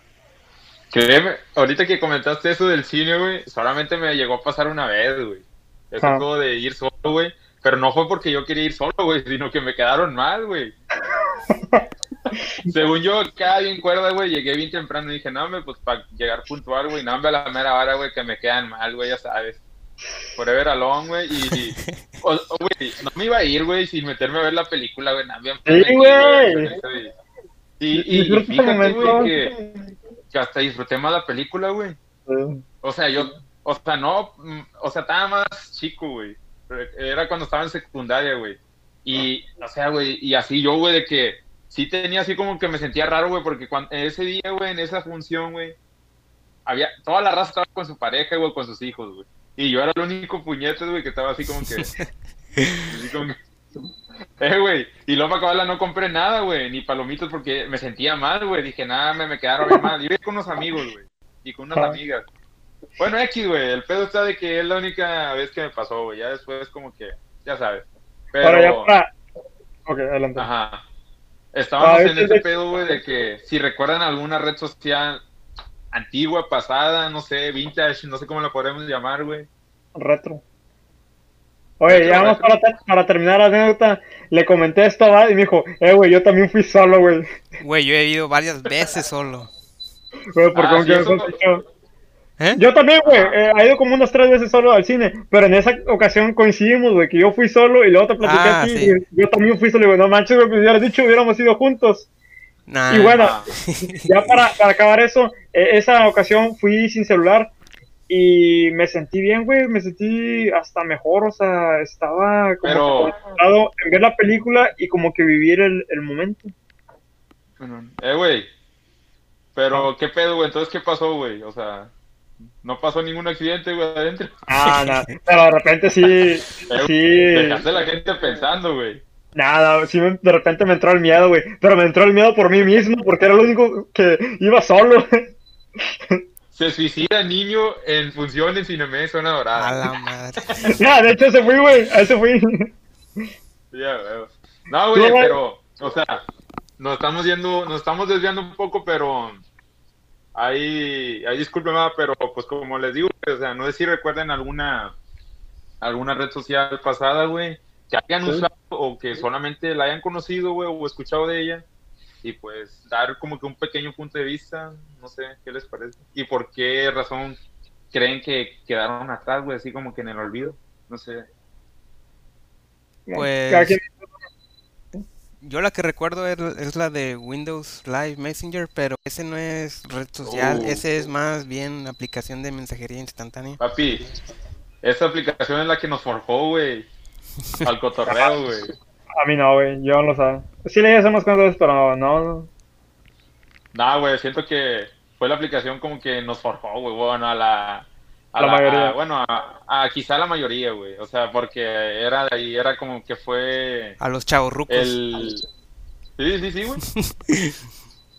Créeme, ahorita que comentaste eso del cine, güey, solamente me llegó a pasar una vez, güey. Eso ah. de ir solo, güey. Pero no fue porque yo quería ir solo, güey, sino que me quedaron mal, güey. <laughs> <laughs> Según yo, cada bien cuerda, güey, llegué bien temprano y dije, no, me, pues para llegar puntual, güey, no, me a la mera hora, güey, que me quedan mal, güey, ya sabes. Forever Alone, güey, y, <laughs> no me iba a ir, güey, sin meterme a ver la película, güey, nada, bien. Sí, güey. Y, y, fíjate, güey, que, que, hasta disfruté más la película, güey. O sea, yo, o sea, no, mm, o sea, estaba más chico, güey. Era cuando estaba en secundaria, güey. Y, o sea, güey, y así yo, güey, de que sí tenía así como que me sentía raro, güey, porque cuando, ese día, güey, en esa función, güey, había, toda la raza estaba con su pareja, güey, con sus hijos, güey. Y yo era el único puñete, güey, que estaba así como que... <laughs> así como eh, güey, y luego para acabarla no compré nada, güey, ni palomitos porque me sentía mal, güey. Dije, nada, me, me quedaron bien mal. Yo iba con unos amigos, güey, y con unas ah. amigas. Bueno, X, güey, el pedo está de que es la única vez que me pasó, güey. Ya después como que, ya sabes. Pero... ya para... Ok, adelante. Ajá. Estábamos ah, en ese pedo, güey, de que si recuerdan alguna red social antigua, pasada, no sé, vintage, no sé cómo la podemos llamar, güey. Retro. Oye, ya vamos para, para, terminar la anécdota. Le comenté esto a y me dijo, eh, güey, yo también fui solo, güey. Güey, yo he ido varias veces solo. Güey, ¿por ah, ¿Eh? Yo también, güey, eh, he ido como unas tres veces solo al cine, pero en esa ocasión coincidimos, güey, que yo fui solo y luego te platiqué ah, aquí y yo también fui solo, y güey, no manches, güey, pues hubieras dicho, hubiéramos ido juntos. y bueno, <laughs> ya para, para, acabar eso, e, esa ocasión fui sin celular y me sentí bien, güey, me sentí hasta mejor, o sea, estaba como pero... en ver la película y como que vivir el, el momento. Eh, güey, pero qué pedo, güey, entonces qué pasó, güey, o sea... No pasó ningún accidente, güey, adentro. <laughs> Ah, <laughs> no. Pero de repente sí. sí. Dejaste la gente pensando, güey. Nada, sí, de repente me entró el miedo, güey. Pero me entró el miedo por mí mismo, porque era lo único que iba solo. <laughs> Se suicida niño en función en Cinemé Zona Dorada. A la madre. no, de hecho ese fui, güey. Ese fui. Ya, veo. No, güey, pero, o sea, nos estamos yendo, nos estamos desviando un poco, pero Ahí, ahí discúlpeme, pero pues como les digo, o sea, no sé si recuerden alguna alguna red social pasada, güey, que hayan usado o que solamente la hayan conocido, güey, o escuchado de ella. Y pues dar como que un pequeño punto de vista, no sé, ¿qué les parece? ¿Y por qué razón creen que quedaron atrás, güey, así como que en el olvido? No sé. Pues yo la que recuerdo es, la de Windows Live Messenger, pero ese no es red social, oh. ese es más bien aplicación de mensajería instantánea. Papi, esa aplicación es la que nos forjó, güey. Al cotorreo, <laughs> güey. A mí no, güey, yo no lo sé. Sí le hacemos cosas, pero no. No, güey, siento que fue la aplicación como que nos forjó, güey, bueno, a la a la, mayoría. bueno, a, quizá la mayoría, güey. O sea, porque era de ahí, era como que fue. A los chavos rucos. El... Sí, sí, sí, güey. <laughs>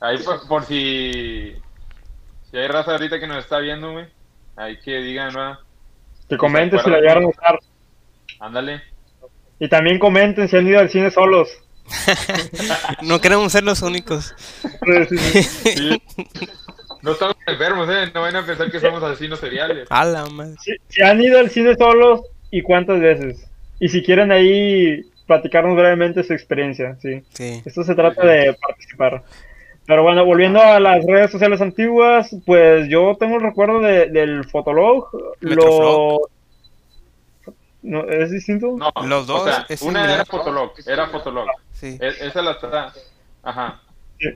Ahí por, si... Si hay raza ahorita que nos está viendo, güey. Ahí que digan, ¿no? Que comenten si la llegaron a usar. Ándale. Y también comenten si han ido al cine solos. <laughs> no queremos ser los únicos. <laughs> No estamos enfermos, ¿eh? No van a pensar que somos asesinos seriales. A la madre. Si, han ido al cine solos y cuántas veces. Y si quieren ahí platicarnos brevemente su experiencia, sí. sí. Esto se trata de participar. Pero bueno, volviendo a las redes sociales antiguas, pues yo tengo el recuerdo de, del Fotolog. Lo... ¿No, ¿Es distinto? No, los dos. una era Fotolog, era Fotolog. Sí. E, esa la está. Ajá.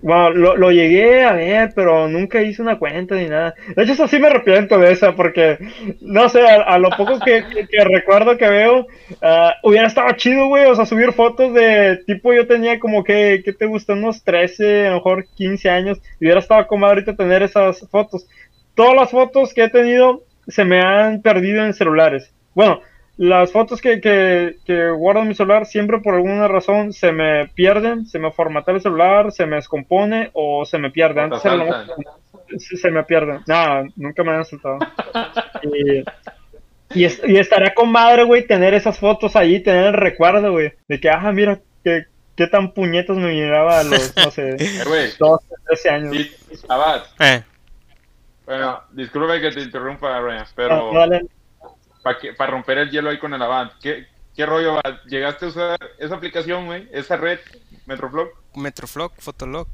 Bueno, lo, lo, llegué a ver, pero nunca hice una cuenta ni nada. De hecho, eso sí me arrepiento de esa, porque, no sé, a, lo poco que, que, recuerdo que veo, ah, hubiera estado chido, güey, o sea, subir fotos de tipo, yo tenía como que, ¿qué te gusta? Unos 13, a lo mejor 15 años, y hubiera estado como ahorita tener esas fotos. Todas las fotos que he tenido se me han perdido en celulares. Bueno, las fotos que, que, que, guardo en mi celular siempre por alguna razón se me pierden, se me formatea el celular, se me descompone o se me pierde. Antes se me pierden. Nada, nunca me han saltado. <laughs> y, y, estaría con madre, güey, tener esas fotos ahí, tener el recuerdo, güey, de que, ajá, mira, que, qué tan puñetos me miraba a los, no sé, 12, <laughs> eh, 13 años. Abad. Eh. Bueno, disculpe que te interrumpa, Ryan, pero... No, para romper el hielo ahí con el Avant. ¿Qué, qué rollo? ¿Llegaste a usar esa aplicación, güey? ¿Esa red, Metroflog? Metroflog, Fotolog.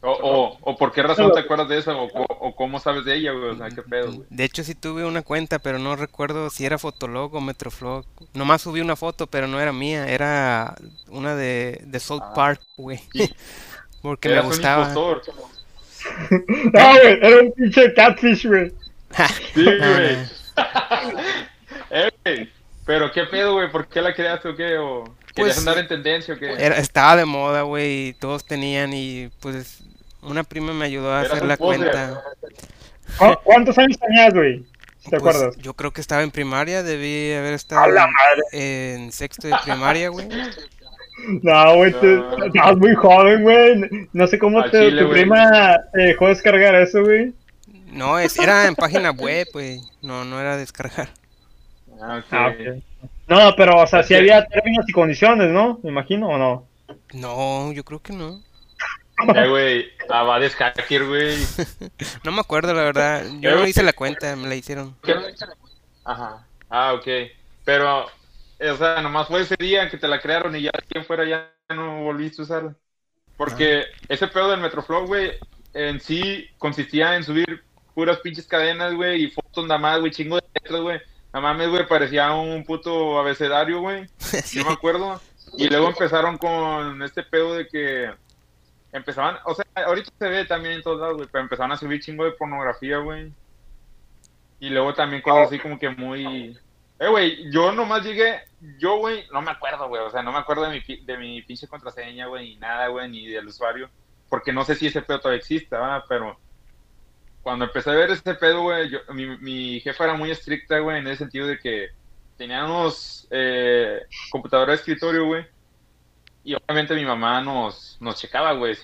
O, o, o, por qué razón te acuerdas de esa o, o, cómo sabes de ella, güey, o sea, qué pedo, güey. De hecho sí tuve una cuenta, pero no recuerdo si era Fotolog o Metroflog. Nomás subí una foto, pero no era mía, era una de, de South ah. Park, güey. <laughs> Porque me gustaba. <laughs> no, güey, era un pinche catfish, güey. sí, güey. <laughs> Eh, pero qué pedo, güey, ¿por qué la creaste o qué? ¿O querías pues, andar en tendencia o qué? estaba de moda, güey, todos tenían y pues una prima me ayudó a hacer la cuenta. ¿Cuántos años tenías, güey? ¿Te pues, acuerdas? Yo creo que estaba en primaria, debí haber estado en sexto de primaria, güey. No, güey, estabas muy joven, güey. No sé cómo te, tu prima te dejó descargar eso, güey. No, es, era en página web, güey. No, no era descargar. Ah, ah No, pero, o sea, si había términos y condiciones, ¿no? Me imagino, ¿o no? No, yo creo que no. Eh, güey, ah, va a descargar, güey. <laughs> no me acuerdo, la verdad. Yo no hice la cuenta, me la hicieron. Ajá. Ah, ok. Pero, o sea, nomás fue ese día que te la crearon y ya quien fuera ya no volviste a usarla. Porque ah. ese pedo del Metroflow, güey, en sí consistía en subir puras pinches cadenas, güey, y fotos nada más, güey, chingo de letras, güey. Nada mames, güey, parecía un puto abecedario, güey. <laughs> Yo me acuerdo. Y luego empezaron con este pedo de que empezaban, o sea, ahorita se ve también en todos lados, güey, pero empezaron a subir chingo de pornografía, güey. Y luego también cosas así como que muy... Eh, güey, yo nomás llegué, yo, güey, no me acuerdo, güey, o sea, no me acuerdo de mi, de mi pinche contraseña, güey, ni nada, güey, ni del usuario, porque no sé si ese pedo todavía existe, ¿verdad? Pero cuando empecé a ver este pedo, güey, mi, mi jefa era muy estricta, güey, en el sentido de que teníamos eh, computadora de escritorio, güey. Y obviamente mi mamá nos, nos checaba, güey,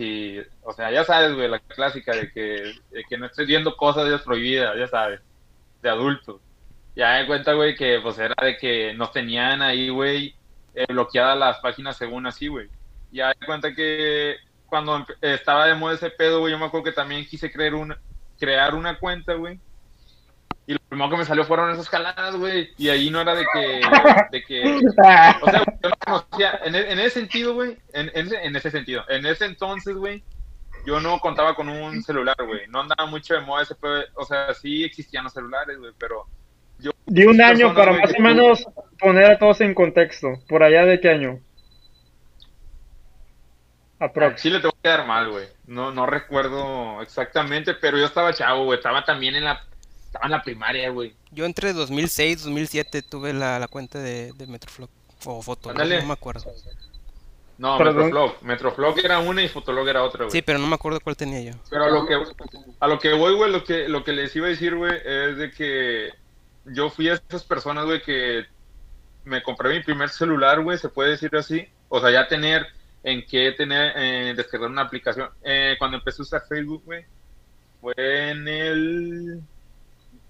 o sea, ya sabes, güey, la clásica de que, no estés viendo cosas prohibidas, ya sabes, de adultos. Ya me cuenta, güey, que pues era de que nos tenían ahí, güey, eh, bloqueadas las páginas según así, güey. Ya me cuenta que cuando estaba de moda ese pedo, güey, yo me acuerdo que también quise creer una, crear una cuenta, güey. Y lo primero que me salió fueron esas jaladas, güey. Y ahí no era de que. De que o sea, yo no conocía. En, e, en ese sentido, güey. En, en, ese sentido. En ese entonces, güey. Yo no contaba con un celular, güey. No andaba mucho de moda ese. O sea, sí existían los celulares, güey. Pero. Yo, Di un año para más o menos poner a todos en contexto. ¿Por allá de qué año? Aprox. Sí le tengo que dar mal, güey. No, no recuerdo exactamente, pero yo estaba chavo, güey. Estaba también en la, estaba en la primaria, güey. Yo entre 2006 y 2007 tuve la, la cuenta de, de Metroflog o Fotolog, no me acuerdo. No, Metroflog. Metroflog era una y Fotolog era otra, güey. Sí, pero no me acuerdo cuál tenía yo. Pero a lo que, a lo que voy, güey, lo que, lo que les iba a decir, güey, es de que yo fui a esas personas, güey, que me compré mi primer celular, güey, se puede decir así. O sea, ya tener en qué tener, eh, descargar una aplicación. Eh, cuando empecé a usar Facebook, güey, fue en el...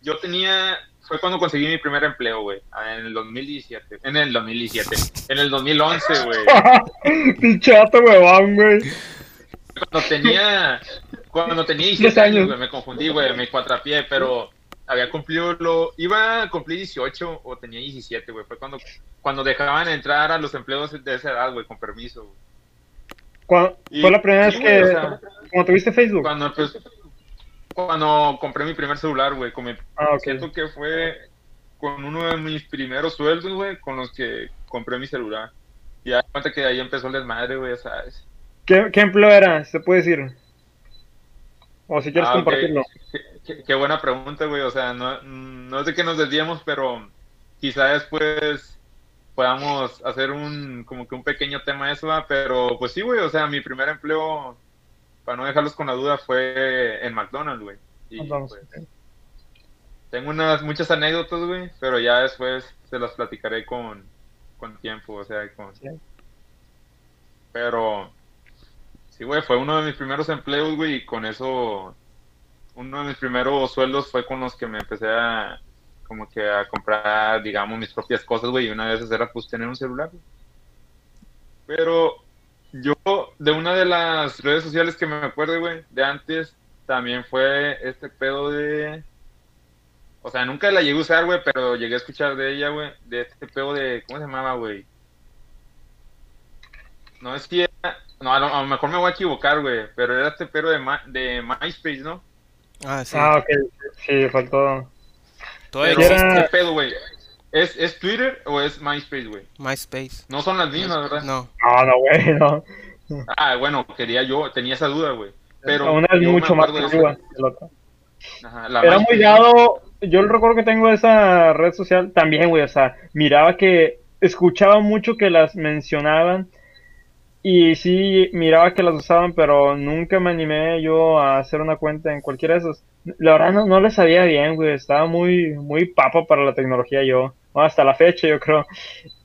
Yo tenía... Fue cuando conseguí mi primer empleo, güey, en el 2017. En el 2017. En el 2011, güey. <laughs> Pinchato, huevón, güey. Cuando tenía... Cuando tenía 17 años, güey, me confundí, güey, me cuatrapié, pero había cumplido lo... Iba a cumplir 18 o tenía 17, güey. Fue cuando, cuando dejaban entrar a los empleos de esa edad, güey, con permiso, güey. fue la primera vez que... cuando tuviste Facebook. Cuando, pues, cuando compré mi primer celular, güey. Ah, Siento que fue con uno de mis primeros sueldos, güey, con los que compré mi celular. Y ya cuenta que ahí empezó el desmadre, güey, ¿sabes? ¿Qué, ¿Qué empleo era? ¿Se puede decir? O si quieres ah, compartirlo. Qué, buena pregunta, güey. O sea, no, no es de que nos desviemos, pero quizá después podamos hacer un como que un pequeño tema eso, pero pues sí, güey. O sea, mi primer empleo para no dejarlos con la duda, fue en McDonald's, güey. Pues, tengo unas muchas anécdotas, güey, pero ya después se las platicaré con, con tiempo, o sea, con... Pero, sí, güey, fue uno de mis primeros empleos, güey, y con eso, uno de mis primeros sueldos fue con los que me empecé a, como que a comprar, digamos, mis propias cosas, güey, y una de esas era, pues, tener un celular, Pero yo, de una de las redes sociales que me acuerdo, güey, de antes, también fue este pedo de. O sea, nunca la llegué a usar, güey, pero llegué a escuchar de ella, güey, de este pedo de. ¿Cómo se llamaba, güey? No es que No, a lo, mejor me voy a equivocar, güey, pero era este pedo de, de MySpace, ¿no? Ah, sí. Ah, ok, sí, faltó. Todo era... pedo, güey? ¿Es, ¿Es Twitter o es MySpace, güey? MySpace. No son las mismas, ¿verdad? No. No, no, güey, no. Ah, bueno, quería yo, tenía esa duda, güey. Pero una es mucho más antigua que la otra. Era muy dado, yo el recuerdo que tengo de esa red social también, güey, o sea, miraba que, escuchaba mucho que las mencionaban y sí, miraba que las usaban, pero nunca me animé yo a hacer una cuenta en cualquiera de esos. La verdad no, no le sabía bien, güey, estaba muy, muy papa para la tecnología yo hasta la fecha yo creo.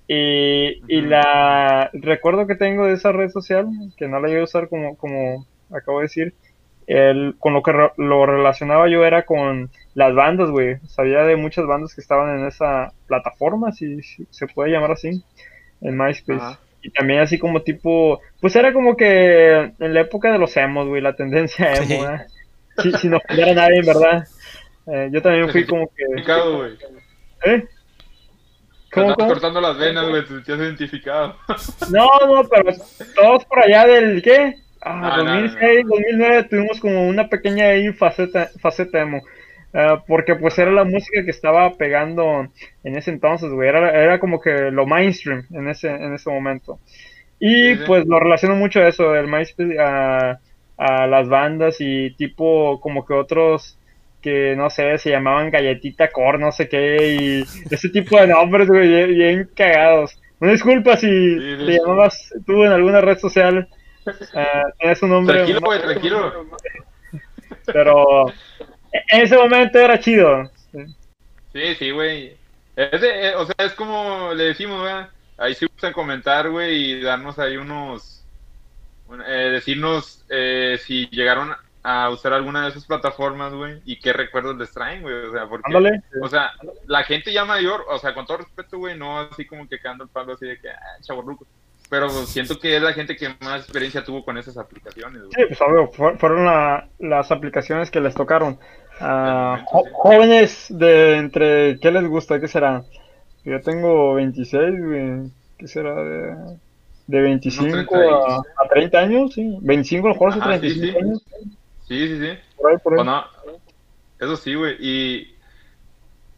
Y, y, la recuerdo que tengo de esa red social, que no la iba a usar como, como acabo de decir, el, con lo que lo relacionaba yo era con las bandas, güey. Sabía de muchas bandas que estaban en esa plataforma, si, se puede llamar así, en MySpace. Y también así como tipo, pues era como que en la época de los emos, güey, la tendencia emo, ¿eh? Si, si, no fuera nadie, en verdad. Eh, yo también fui como que... ¿Eh? ¿Cómo, cortando las venas, güey, te sentías identificado. <laughs> No, no, pero todos por allá del, ¿qué? Ah, 2006, 2009 tuvimos como una pequeña ahí faceta, faceta emo. Uh, porque pues era la música que estaba pegando en ese entonces, güey. Era, era como que lo mainstream en ese, en ese momento. Y pues lo relaciono mucho a eso, del MySpace a, a las bandas y tipo como que otros que no sé, se llamaban Galletita Core, no sé qué, y ese tipo de nombres, güey, bien, cagados. Una disculpa si te llamabas tú en alguna red social, uh, un nombre. Tranquilo, güey, tranquilo. Pero en ese momento era chido. Sí, sí, güey. Eh, o sea, es como le decimos, güey. Ahí sí gustan comentar, güey, y darnos ahí unos. Eh, decirnos eh, si llegaron a usar alguna de esas plataformas, güey, y qué recuerdos les traen, güey, o sea, porque, o sea, la gente ya mayor, o sea, con todo respeto, güey, no así como que quedando el palo así de que, ah, chaborruco, pero siento que es la gente que más experiencia tuvo con esas aplicaciones, güey. Sí, pues obvio, fueron las aplicaciones que les tocaron. a jóvenes de entre, ¿qué les gusta? ¿Qué será? Yo tengo 26, güey, ¿qué será? De, de 25 a, a, 30 años, sí, 25 a lo mejor, 35 años. Sí, sí, sí. eso sí, güey. Y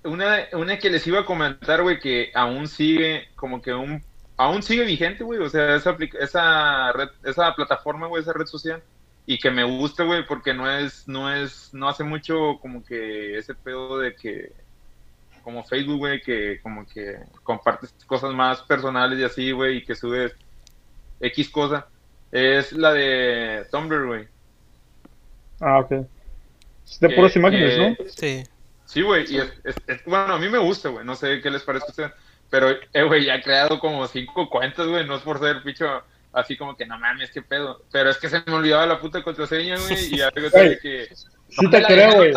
una, una que les iba a comentar, güey, que aún sigue, como que un, aún sigue vigente, güey. O sea, esa, esa, red, esa plataforma, güey, esa red social. Y que me gusta, güey, porque no es, no es, no hace mucho como que ese pedo de que, como Facebook, güey, que como que compartes cosas más personales y así, güey, y que subes X cosa. Es la de Tumblr, güey. Ah, ok. Es de puras imágenes, ¿no? Sí. Sí, güey, y es, bueno, a mí me gusta, güey, no sé qué les parece a ustedes, pero, eh, güey, ya he creado como cinco cuentas, güey, no es por ser picho así como que no mames, qué pedo. Pero es que se me olvidaba la puta contraseña, güey, y algo de que. Sí te creo, güey.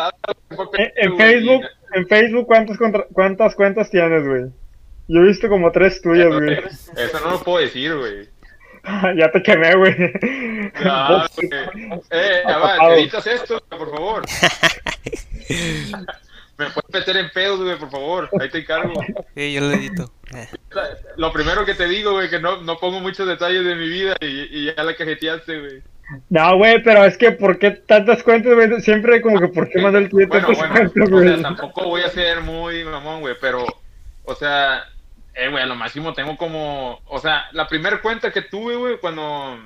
En, Facebook, en Facebook, ¿cuántas, ¿cuántas cuentas tienes, güey? Yo he visto como tres tuyas, güey. Eso no lo puedo decir, güey. <laughs> ya te quemé, güey. No, <laughs> Eh, ya va, editas esto, por favor. <laughs> Me puedes meter en pedos, güey, por favor. Ahí te encargo. Sí, yo lo edito. Lo primero que te digo, güey, que no, no pongo muchos detalles de mi vida y, y ya la cajeteaste, güey. No, güey, pero es que ¿por qué tantas cuentas, güey? Siempre como que ¿por qué mandó el tío bueno, bueno, güey? O sea, tampoco voy a ser muy mamón, güey, pero, o sea, eh, güey, a lo máximo tengo como, o sea, la primera cuenta que tuve, güey, cuando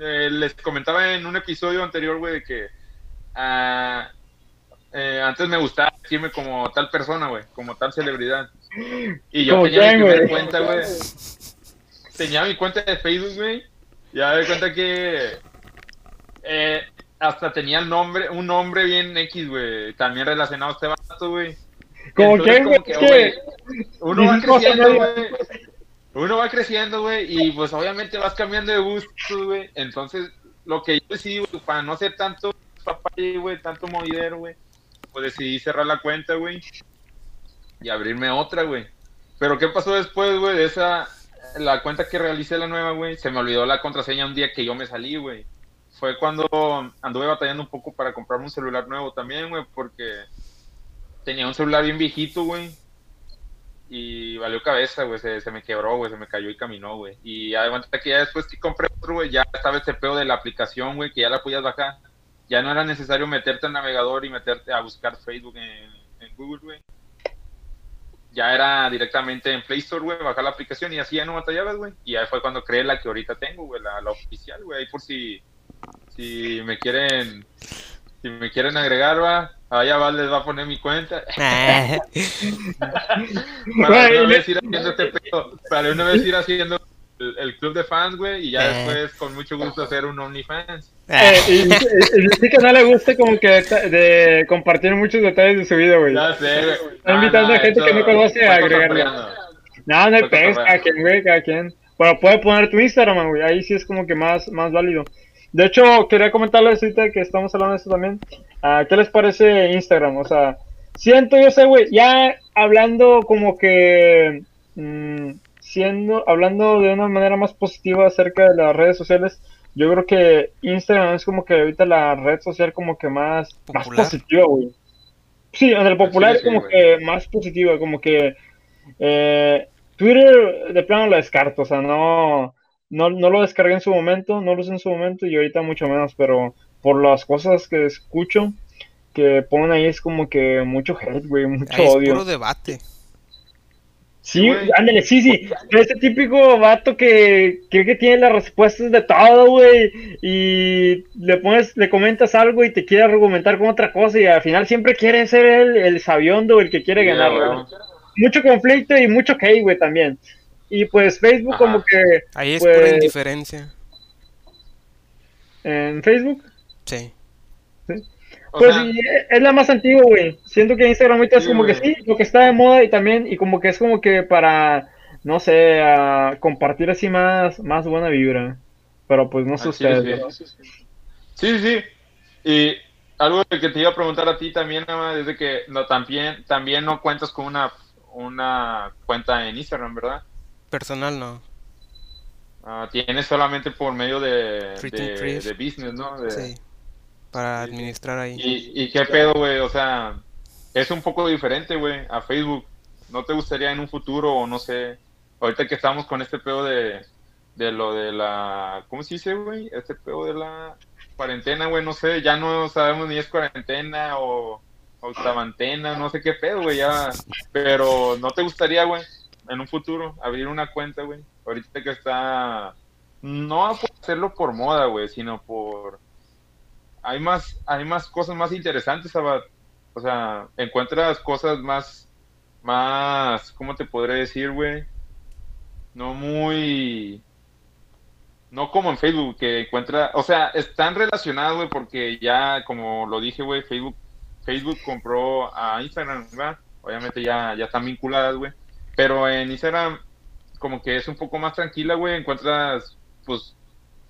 eh, les comentaba en un episodio anterior, güey, de que ah, eh, antes me gustaba decirme como tal persona, güey, como tal celebridad. Y yo tenía mi primera cuenta, güey. Tenía mi cuenta de Facebook, güey ya me cuenta que eh, hasta tenía el nombre, un nombre bien X, güey, también relacionado a este vato, güey. ¿Cómo que, güey? Uno va creciendo, güey. Uno va creciendo, güey, y pues obviamente vas cambiando de gusto, güey. Entonces, lo que yo decidí, güey, para no ser tanto papá, güey, tanto movidero, güey, pues decidí cerrar la cuenta, güey, y abrirme otra, güey. Pero ¿qué pasó después, güey, de esa la cuenta que realicé la nueva, güey, se me olvidó la contraseña un día que yo me salí, güey. Fue cuando anduve batallando un poco para comprarme un celular nuevo también, güey, porque tenía un celular bien viejito, güey. Y valió cabeza, güey, se, me quebró, güey, se me cayó y caminó, güey. Y además que ya después que compré otro, güey, ya estaba este pedo de la aplicación, güey, que ya la podías bajar. Ya no era necesario meterte al navegador y meterte a buscar Facebook en, en Google, güey ya era directamente en Play Store, güey, bajar la aplicación y así ya no batallabas, güey. Y ahí fue cuando creé la que ahorita tengo, güey, la, la oficial, güey, ahí por si, si me quieren, si me quieren agregar, va, allá va, les va a poner mi cuenta. <laughs> <laughs> para una vez ir haciendo este pedo, para una vez ir haciendo el, club de fans, güey, y ya eh. después con mucho gusto hacer un OnlyFans. Eh, y, y, que no le guste como que de compartir muchos detalles de su vida, güey. Ya sé, güey. Está invitando a gente que no conoce a agregarle. No, no hay pez, cada quien, güey, cada quien. Bueno, puede poner tu Instagram, güey, ahí sí es como que más, más válido. De hecho, quería comentarles ahorita que estamos hablando de esto también. Uh, ¿Qué les parece Instagram? O sea, siento, yo sé, güey, ya hablando como que... Mmm, siendo, hablando de una manera más positiva acerca de las redes sociales, yo creo que Instagram es como que ahorita la red social como que más, más positiva, güey. Sí, en el popular es como que más positiva, como que eh, Twitter de plano la descarto, o sea, no, no, no lo descargué en su momento, no lo usé en su momento y ahorita mucho menos, pero por las cosas que escucho que ponen ahí es como que mucho hate, güey, mucho odio. Es puro debate. Sí, ándale, sí, sí. Este típico vato que cree que tiene las respuestas de todo, güey. Y le pones, le comentas algo y te quiere argumentar con otra cosa. Y al final siempre quiere ser el, el sabiondo, el que quiere ganar, Mucho conflicto y mucho hate, güey, también. Y pues Facebook, como que. Ahí es pues, indiferencia. ¿En Facebook? Sí. ¿Sí? Pues es la más antigua, güey. Siento que Instagram ahorita es como que sí, lo que está de moda y también, y como que es como que para, no sé, compartir así más, más buena vibra. Pero pues no sé ustedes. Sí, sí. Y algo que te iba a preguntar a ti también, es de que no, también, también no cuentas con una, una cuenta en Instagram, ¿verdad? Personal no. Ah, tienes solamente por medio de, de, business, ¿no? sí para administrar ahí. ¿Y, qué pedo, güey? O sea, es un poco diferente, güey, a Facebook. ¿No te gustaría en un futuro o no sé? Ahorita que estamos con este pedo de, de lo de la... ¿Cómo se dice, güey? Este pedo de la cuarentena, güey, no sé, ya no sabemos ni es cuarentena o octavantena, no sé qué pedo, güey, ya. Pero ¿no te gustaría, güey, en un futuro abrir una cuenta, güey? Ahorita que está... No hacerlo por moda, güey, sino por hay más, hay más cosas más interesantes, O sea, encuentras cosas más, más, ¿cómo te podré decir, güey? No muy, no como en Facebook, que encuentra, o sea, están relacionados, güey, porque ya, como lo dije, güey, Facebook, Facebook compró a Instagram, ¿verdad? Obviamente ya, ya están vinculadas, güey. Pero en Instagram, como que es un poco más tranquila, güey, encuentras pues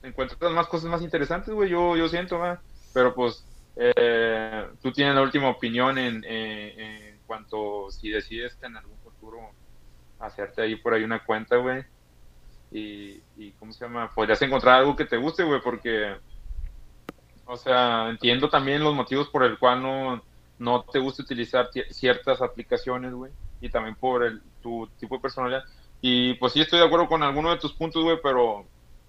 encuentras más cosas más interesantes, güey, yo, yo siento, ¿verdad? Pero pues eh, tú tienes la última opinión en, en cuanto si decides en algún futuro hacerte ahí por ahí una cuenta, güey. Y, y, ¿cómo se llama? Podrías encontrar algo que te guste, güey, porque, o sea, entiendo también los motivos por el cual no, no te gusta utilizar ciertas aplicaciones, güey, y también por el, tu tipo de personalidad. Y pues sí estoy de acuerdo con alguno de tus puntos, güey, pero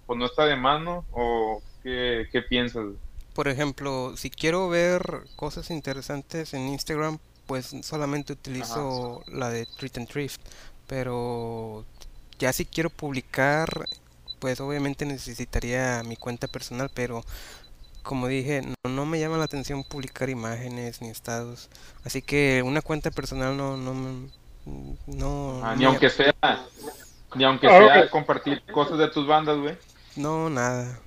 pues no está de mano, ¿O qué, qué piensas? Por ejemplo, si quiero ver cosas interesantes en Instagram, pues solamente utilizo la de Treat and Thrift. Pero ya si quiero publicar, pues obviamente necesitaría mi cuenta personal, pero como dije, no, me llama la atención publicar imágenes ni estados. Así que una cuenta personal no, no, no. Ah, ni aunque sea, ni aunque ah, sea compartir cosas de tus bandas, güey. No, nada.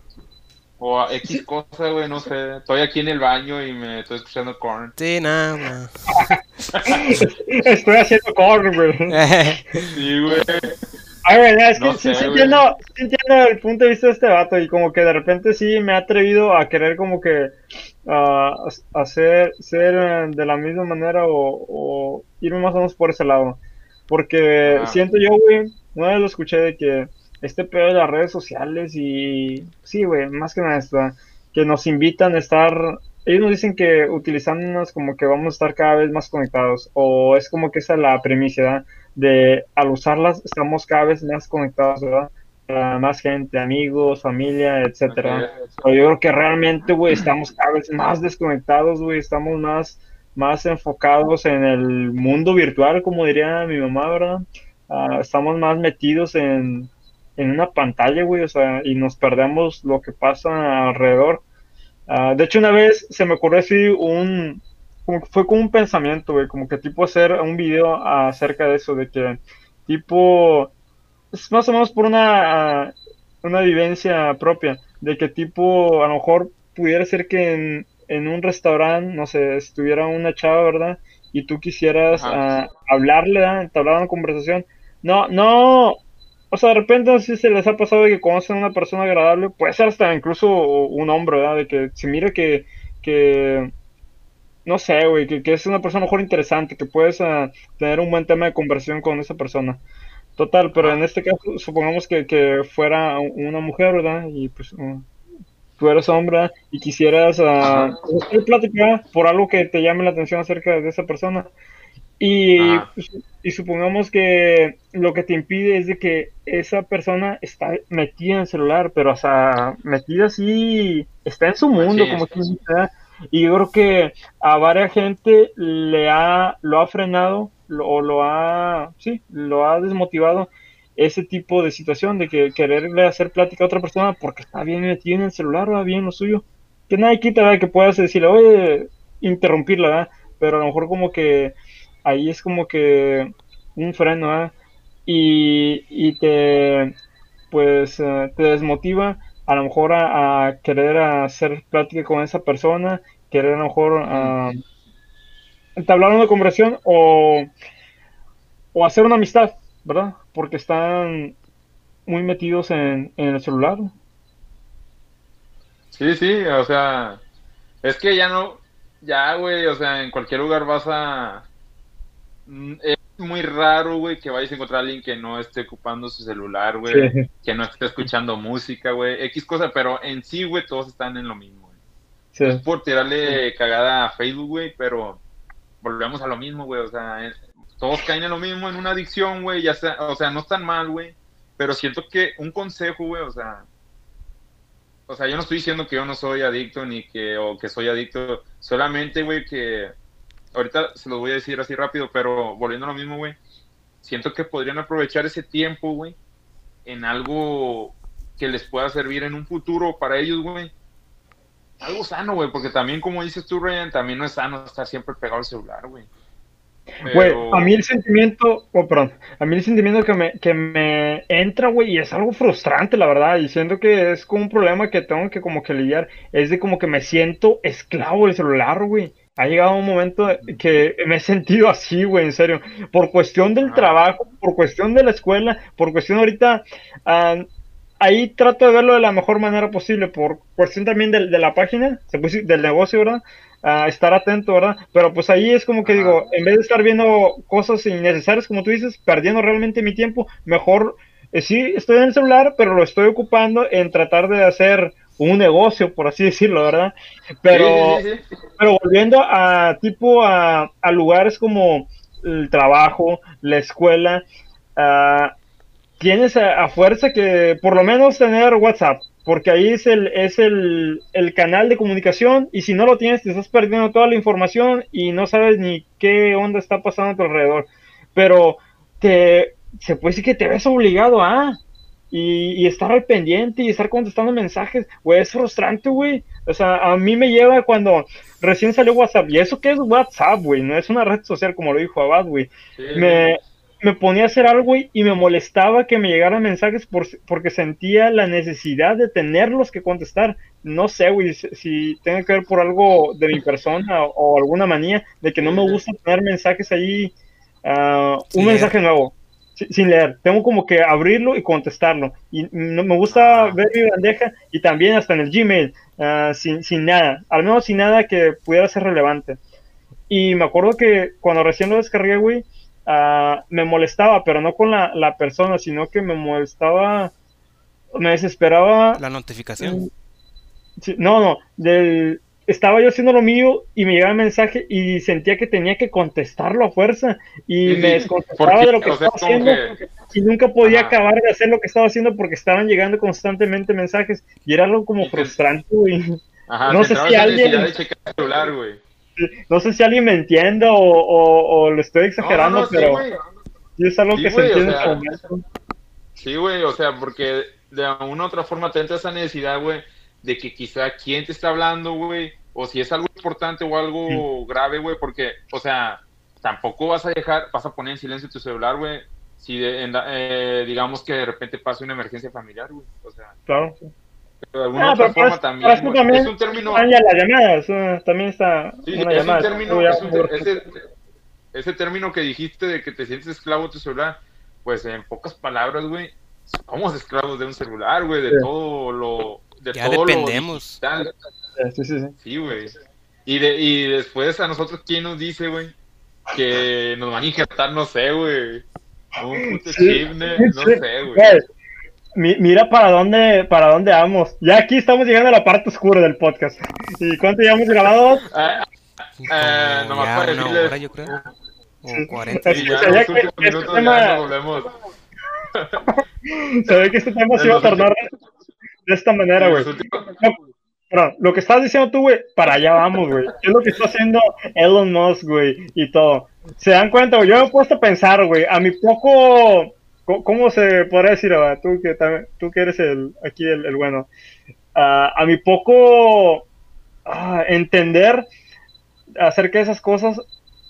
O X cosa, güey, no sé. Estoy aquí en el baño y me estoy escuchando corn. Sí, nada, <laughs> Estoy haciendo corn, güey. sí, güey. Ay, güey, es que sí, entiendo, entiendo, el punto de vista de este vato y como que de repente sí me ha atrevido a querer como que uh, hacer ser eh, de la misma manera o, o, irme más o menos por ese lado. Porque siento yo, güey, una vez lo escuché de que este pedo de las redes sociales y sí, güey, más que nada esto, que nos invitan a estar, ellos nos dicen que utilizándonos como que vamos a estar cada vez más conectados o es como que esa es la premisa, De al usarlas estamos cada vez más conectados, ¿verdad? A más gente, amigos, familia, etcétera. Pero yo creo que realmente, güey, estamos cada vez más desconectados, güey, estamos más más enfocados en el mundo virtual, como diría mi mamá, ¿verdad? Ah, estamos más metidos en, en una pantalla, güey, o sea, y nos perdemos lo que pasa alrededor. Ah, de hecho, una vez se me ocurrió así un, fue como un pensamiento, güey, como que tipo hacer un video acerca de eso, de que tipo, es más o menos por una, una vivencia propia, de que tipo, a lo mejor pudiera ser que en, en un restaurante, no sé, estuviera una chava, ¿verdad? Y tú quisieras uh, hablarle, entablar una conversación. No, no, o sea, de repente no sé si se les ha pasado de que conocen a una persona agradable, puede ser hasta incluso un hombre, ¿verdad? De que se mire que, que no sé, güey, que, es una persona mejor interesante, que puedes ah, tener un buen tema de conversación con esa persona. Total, pero en este caso, supongamos que, que fuera una mujer, ¿verdad? Y pues tú eres hombre y quisieras uh, platicar por algo que te llame la atención acerca de esa persona. Y, pues, y supongamos que lo que te impide es de que esa persona está metida en el celular, pero o sea, metida así, está en su mundo, como que y yo creo que a varias gente le ha, lo ha frenado, o lo ha, sí, lo ha desmotivado ese tipo de situación de que quererle hacer plática a otra persona porque está bien metido en el celular, va bien lo suyo. Que nadie quita que puedas decirle, oye, interrumpirla, ¿verdad? pero a lo mejor como que ahí es como que un freno, ¿eh? y, y, te, pues, eh, te desmotiva a lo mejor a, querer hacer plática con esa persona, querer a lo mejor a entablar una conversación o, o hacer una amistad, ¿verdad? Porque están muy metidos en, en el celular. Sí, sí, o sea, es que ya no, ya, güey, o sea, en cualquier lugar vas a, Mm, es muy raro, güey, que vayas a encontrar a alguien que no esté ocupando su celular, güey, que no esté escuchando música, güey, X cosa, pero en sí, güey, todos están en lo mismo, güey. Es por tirarle cagada a Facebook, güey, pero volvemos a lo mismo, güey, o sea, todos caen en lo mismo, en una adicción, güey, ya sea, o sea, no están mal, güey, pero siento que un consejo, güey, o sea, o sea, yo no estoy diciendo que yo no soy adicto ni que, o que soy adicto, solamente, güey, que ahorita se los voy a decir así rápido, pero volviendo a lo mismo, güey, siento que podrían aprovechar ese tiempo, güey, en algo que les pueda servir en un futuro para ellos, güey. Algo sano, güey, porque también, como dices tú, Ryan, también no es sano estar siempre pegado al celular, güey. Güey, a mí el sentimiento, oh, perdón, a mí el sentimiento que me, que me entra, güey, y es algo frustrante, la verdad, y siento que es como un problema que tengo que como que lidiar, es de como que me siento esclavo del celular, güey ha llegado un momento que me he sentido así, güey, en serio. Por cuestión del trabajo, por cuestión de la escuela, por cuestión ahorita. a ahí trato de verlo de la mejor manera posible, por cuestión también de, de la página, del negocio, ¿verdad? estar atento, ¿verdad? Pero pues ahí es como que digo, en vez de estar viendo cosas innecesarias, como tú dices, perdiendo realmente mi tiempo, mejor, eh, sí, estoy en el celular, pero lo estoy ocupando en tratar de hacer un negocio, por así decirlo, ¿verdad? Pero, pero volviendo a tipo a, a, lugares como el trabajo, la escuela, uh, tienes a, fuerza que por lo menos tener WhatsApp, porque ahí es el, es el, el, canal de comunicación y si no lo tienes te estás perdiendo toda la información y no sabes ni qué onda está pasando a tu alrededor. Pero te, se puede decir que te ves obligado a y, estar al pendiente y estar contestando mensajes, güey, es frustrante, güey. O sea, a mí me lleva cuando recién salió WhatsApp, y eso que es WhatsApp, güey, no es una red social como lo dijo Abad, güey. Me, me ponía a hacer algo y me molestaba que me llegaran mensajes por, porque sentía la necesidad de tenerlos que contestar. No sé, güey, si, tiene que ver por algo de mi persona o, alguna manía de que no me gusta tener mensajes ahí, uh, un mensaje nuevo, sin, leer. Tengo como que abrirlo y contestarlo. Y no, me gusta ah. ver mi bandeja y también hasta en el Gmail, uh, sin, sin nada, al menos sin nada que pudiera ser relevante. Y me acuerdo que cuando recién lo descargué, güey, Ah, me molestaba, pero no con la, la, persona, sino que me molestaba, me desesperaba. La notificación. no, no, del, estaba yo haciendo lo mío y me llegaba el mensaje y sentía que tenía que contestarlo a fuerza y me desconcentraba de lo que estaba haciendo y nunca podía acabar de hacer lo que estaba haciendo porque estaban llegando constantemente mensajes y era algo como frustrante, no sé si alguien... No sé si alguien me entiende o, o, lo estoy exagerando, pero es algo que se entiende Sí, güey, o sea, porque de una u otra forma te entra esa necesidad, güey, de que quizá quién te está hablando, güey, o si es algo importante o algo grave, güey, porque, o sea, tampoco vas a dejar, vas a poner en silencio tu celular, güey, si eh, digamos que de repente pasa una emergencia familiar, güey, o sea. Claro, de alguna ah, otra forma también. es un término. ya las llamadas, también está. Sí, una es un término, es un, ese, ese, término que dijiste de que te sientes esclavo de tu celular, pues en pocas palabras, güey, somos esclavos de un celular, güey, de todo lo. De ya todo dependemos. Lo sí, sí, sí. Sí, güey. Y, de, y después a nosotros, ¿quién nos dice, güey? Que nos van a injertar, no sé, güey. Un puto chip, no sé, güey mira para dónde, para dónde vamos. Ya aquí estamos llegando a la parte oscura del podcast. ¿Y cuánto llevamos grabado? Eh, eh, nomás para decirles... Hora, yo creo. O 40. Sí, ya, ya que, este tema... ya volvemos. <laughs> Se ve que este tema se iba a tornar de esta manera, güey. No, lo que estás diciendo tú, güey, para allá vamos, güey. Es lo que está haciendo Elon Musk, güey, y todo. ¿Se dan cuenta, güey? Yo me he puesto a pensar, güey, a mi poco ¿Cómo se podría decir, tú que, tú que eres el, aquí el, bueno? Ah, a mi poco ah, entender acerca de esas cosas,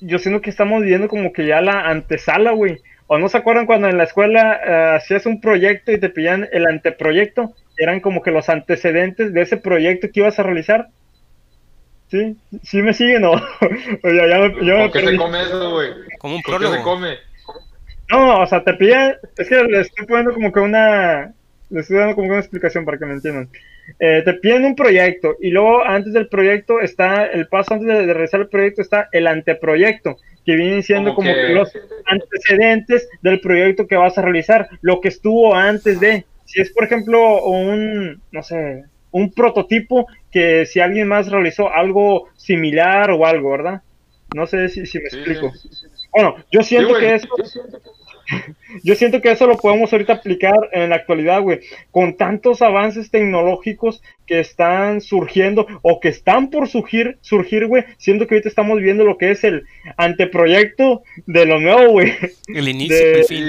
yo siento que estamos viviendo como que ya la antesala, güey. ¿O no se acuerdan cuando en la escuela uh, hacías un proyecto y te pillan el anteproyecto? Eran como que los antecedentes de ese proyecto que ibas a realizar. ¿Sí? ¿Sí me siguen o, <laughs> o ya, ya me, ¿Qué se come eso, güey? Como un prólogo. ¿Qué se come? No, o sea, te piden, es que le estoy poniendo como que una, le estoy dando como que una explicación para que me entiendan. Eh, te piden un proyecto y luego antes del proyecto está, el paso antes de, realizar el proyecto está el anteproyecto, que viene siendo como que... los antecedentes del proyecto que vas a realizar, lo que estuvo antes de, si es por ejemplo un, no sé, un prototipo que si alguien más realizó algo similar o algo, ¿verdad? No sé si, si me explico. Bueno, yo siento que eso, yo siento que eso lo podemos ahorita aplicar en la actualidad, güey, con tantos avances tecnológicos que están surgiendo o que están por surgir, surgir, güey, siento que ahorita estamos viendo lo que es el anteproyecto de lo nuevo, güey. El inicio, el fin.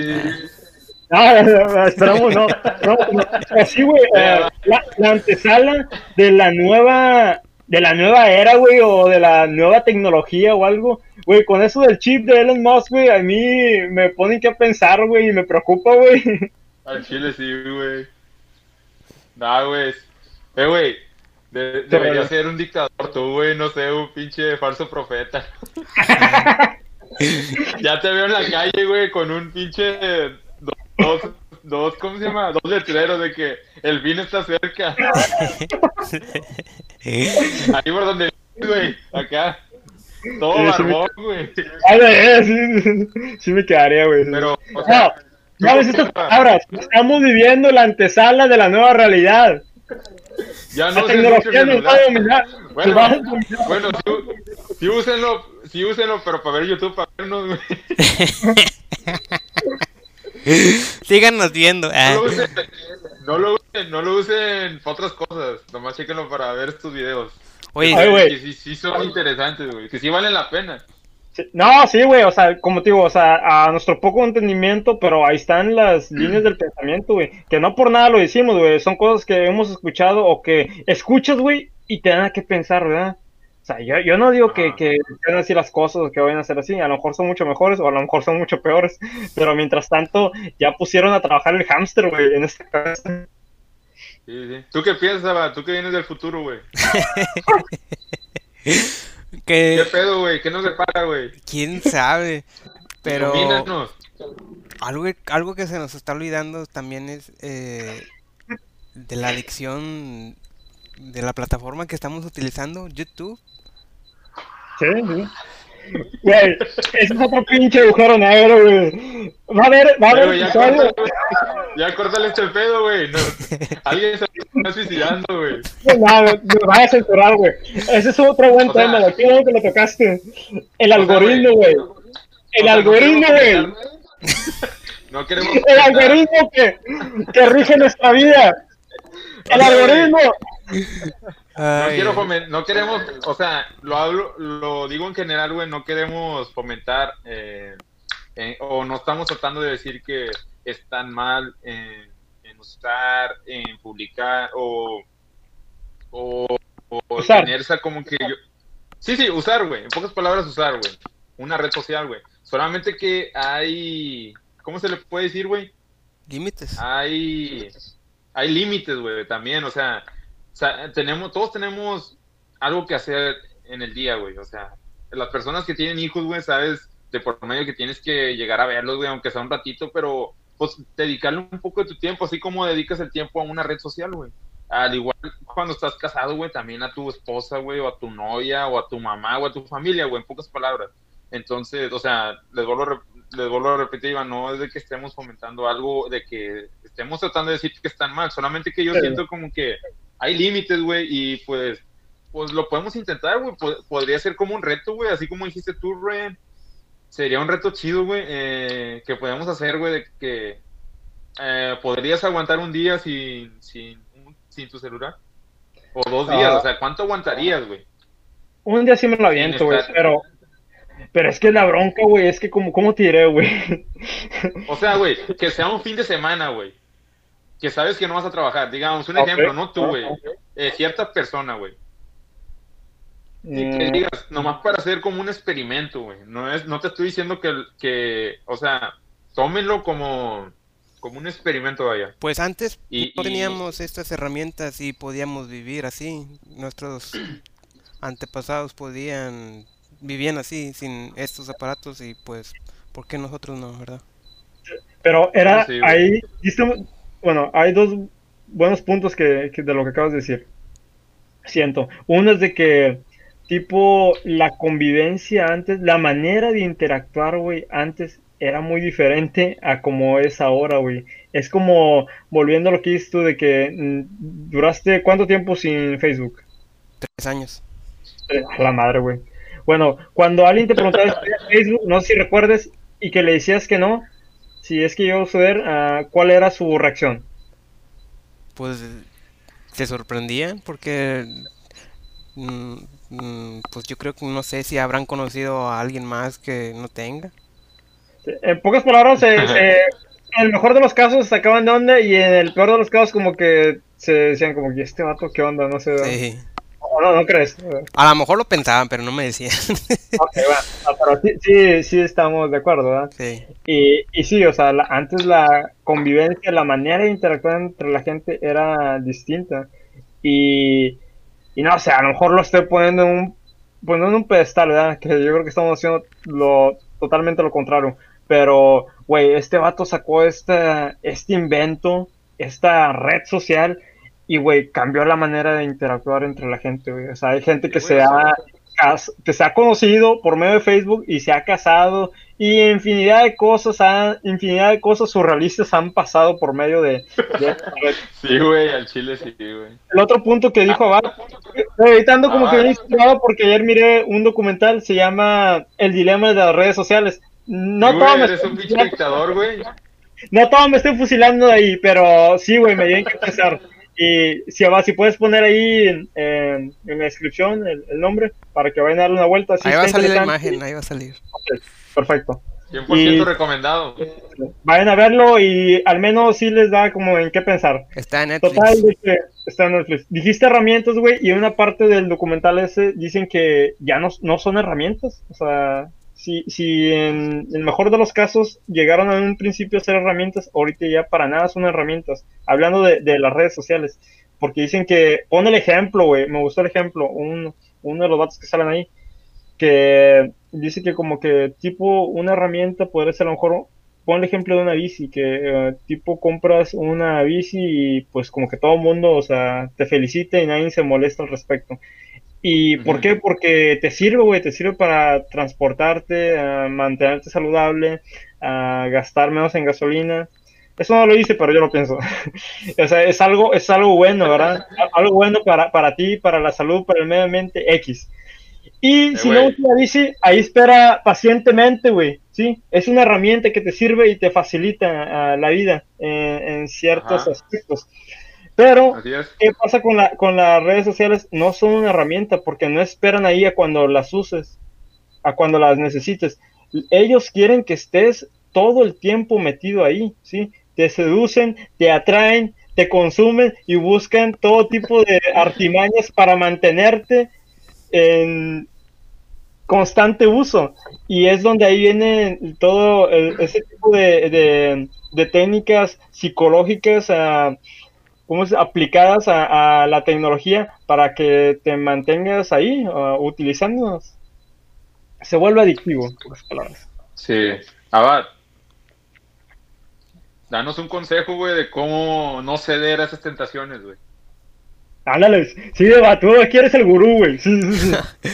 Ah, esperamos, no, no, así, güey, <laughs> eh, la antesala de la nueva de la nueva era, güey, o de la nueva tecnología o algo. Güey, con eso del chip de Elon Musk, güey, a mí me ponen que pensar, güey, y me preocupa, güey. Al chile sí, güey. Nah, güey. Eh, güey, debería ser un dictador tú, güey, no sé, un pinche falso profeta. <laughs> ya te veo en la calle, güey, con un pinche dos dos, ¿cómo se llama? Dos letreros de que el fin está cerca. <laughs> Ahí por donde, güey, acá. Todo sí, barbón, güey. Ay, eh, sí, sí, me quedaría, güey. Pero, o sea, no, ¿sabes estas palabras? Estamos viviendo la antesala de la nueva realidad. Ya no la tecnología nos va a dominar. Bueno, a bueno sí, sí, úsenlo, sí úsenlo, pero para ver YouTube, para vernos, güey. <laughs> <laughs> Síganos viendo. No, lo usen, no, lo usen, no lo usen para otras cosas. Nomás chequenlo para ver estos videos. Oye, que, sí, sí son interesantes, güey. Que sí valen la pena. no, sí, güey, o sea, como te digo, o sea, a nuestro poco entendimiento, pero ahí están las líneas del pensamiento, güey, que no por nada lo decimos, güey, son cosas que hemos escuchado o que escuchas, güey, y te dan que pensar, ¿verdad? O sea, yo, yo no digo que, que sean así las cosas o que vayan a ser así, a lo mejor son mucho mejores o a lo mejor son mucho peores, pero mientras tanto ya pusieron a trabajar el hámster, güey, en esta casa. Sí, sí. ¿Tú qué piensas, Tú que vienes del futuro, güey. <laughs> ¿Qué... ¿Qué pedo, güey? ¿Qué nos depara, güey? ¿Quién sabe? Pero... Algo, algo que se nos está olvidando también es eh, de la adicción de la plataforma que estamos utilizando, YouTube. Sí, sí. Güey, ese es otro pinche agujero negro, güey. Va a haber, va a haber. ya, córtale, ya córtale este pedo, güey. No, alguien se está suicidando, güey. No, me vas a censurar, güey. Ese es otro buen tema, güey. Qué bueno que lo tocaste. El algoritmo, güey. El algoritmo, güey. No queremos. El algoritmo que, que rige nuestra vida. El algoritmo. No, quiero no queremos, o sea, lo hablo, lo digo en general, güey, no queremos fomentar eh, o no estamos tratando de decir que están mal en, usar, en publicar o, o, o tenerse como que yo... Sí, sí, usar, güey, en pocas palabras usar, güey, una red social, güey. Solamente que hay, ¿cómo se le puede decir, güey? Límites. Hay hay límites, güey, también, o sea, o sea, tenemos, todos tenemos algo que hacer en el día, güey, o sea, las personas que tienen hijos, güey, sabes de por medio que tienes que llegar a verlos, güey, aunque sea un ratito, pero pues dedicarle un poco de tu tiempo, así como dedicas el tiempo a una red social, güey. Al igual cuando estás casado, güey, también a tu esposa, güey, o a tu novia, o a tu mamá, o a tu familia, güey, en pocas palabras. Entonces, o sea, les vuelvo a, les vuelvo a repetir, Iván, no es de que estemos fomentando algo, de que estemos tratando de decir que están mal, solamente que yo siento como que hay límites, güey, y pues, pues lo podemos intentar, güey, podría ser como un reto, güey, así como dijiste tú, Ren, sería un reto chido, güey, eh, que podemos hacer, güey, de que eh, podrías aguantar un día sin, sin, sin tu celular, o dos días, ah. o sea, ¿cuánto aguantarías, güey? Un día sí me lo aviento, güey, pero pero es que la bronca, güey, es que como, ¿cómo te diré, güey? O sea, güey, que sea un fin de semana, güey. Que sabes que no vas a trabajar. Digamos, un ejemplo, no tú, güey. Eh, cierta persona, güey. Y que mm. digas, nomás para hacer como un experimento, güey. No, es, no te estoy diciendo que, que, o sea, tómenlo como, como un experimento, vaya. Pues antes no teníamos estas herramientas y podíamos vivir así. Nuestros <clears throat> antepasados podían vivían así, sin estos aparatos y pues, ¿por qué nosotros no, verdad? Pero era ahí, bueno, hay dos buenos puntos que, de lo que acabas de decir. Siento. Uno es de que, tipo, la convivencia antes, la manera de interactuar, güey, antes era muy diferente a como es ahora, güey. Es como, volviendo a lo que dices tú, de que mm, duraste cuánto tiempo sin Facebook? Tres años. A la madre, güey. Bueno, cuando alguien te preguntaba en Facebook, no sé si recuerdes, y que le decías que no, si es que yo a ver, uh, ¿cuál era su reacción? Pues se sorprendían porque mm, mm, pues yo creo que no sé si habrán conocido a alguien más que no tenga. En pocas palabras, en el mejor de los casos sacaban de onda y en el peor de los casos como que se decían como que este vato qué onda, no sé. Sí no, no crees. A lo mejor lo pensaban, pero no me decían. <laughs> ok, bueno, pero sí, sí, estamos de acuerdo, ¿verdad? Sí. Y, y sí, o sea, antes la convivencia, la manera de interactuar entre la gente era distinta. Y, y no o sé, sea, a lo mejor lo estoy poniendo en un, poniendo en un pedestal, ¿verdad? Que yo creo que estamos haciendo lo, totalmente lo contrario. Pero güey, este vato sacó este, este invento, esta red social, y, güey, cambió la manera de interactuar entre la gente, güey. O sea, hay gente que se ha que se ha conocido por medio de Facebook y se ha casado y infinidad de cosas, infinidad de cosas surrealistas han pasado por medio de... <laughs> sí, güey, al chile sí, güey. El otro punto que dijo Abad, editando como que bien inspirado porque ayer miré un documental, se llama El dilema de las redes sociales. No todo me eres un dictador, güey. No todo me estoy fusilando ahí, pero sí, güey, me dio que pensar. Y si, si puedes poner ahí en, en, la descripción el, nombre para que vayan a darle una vuelta. ahí va a salir la imagen, ahí va a salir. perfecto. 100% recomendado. Vayan a verlo y al menos sí les da como en qué pensar. Está en Netflix. Total, está en Netflix. Dijiste herramientas, güey, y en una parte del documental ese dicen que ya no, no son herramientas. O sea, si, en el mejor de los casos llegaron a un principio a ser herramientas, ahorita ya para nada son herramientas. Hablando de, las redes sociales, porque dicen que, pon el ejemplo, güey, me gustó el ejemplo, un, uno de los datos que salen ahí, que dice que como que tipo una herramienta podría ser a lo mejor, pon el ejemplo de una bici, que eh, tipo compras una bici y pues como que todo el mundo, o sea, te felicita y nadie se molesta al respecto. ¿Y por qué? Porque te sirve, güey, te sirve para transportarte, a mantenerte saludable, a gastar menos en gasolina. Eso no lo hice, pero yo lo pienso. <laughs> o sea, es algo, es algo bueno, ¿verdad? <laughs> algo bueno para, para ti, para la salud, para el medio ambiente, X. Y eh, si no la bici, ahí espera pacientemente, güey, ¿sí? Es una herramienta que te sirve y te facilita ah, la vida en ciertos aspectos. Pero, ¿qué pasa con, la, con las redes sociales? No son una herramienta porque no esperan ahí a cuando las uses, a cuando las necesites. Ellos quieren que estés todo el tiempo metido ahí, ¿sí? Te seducen, te atraen, te consumen y buscan todo tipo de <laughs> artimañas para mantenerte en constante uso. Y es donde ahí viene todo ese tipo de, de, técnicas psicológicas. a ¿cómo es? aplicadas a, la tecnología para que te mantengas ahí uh, utilizándonos. Se vuelve adictivo, por las palabras. Sí. Abad, danos un consejo, güey, de cómo no ceder a esas tentaciones, güey. Ándales, sí, tú aquí eres el gurú, güey. Sí, sí, sí. <laughs>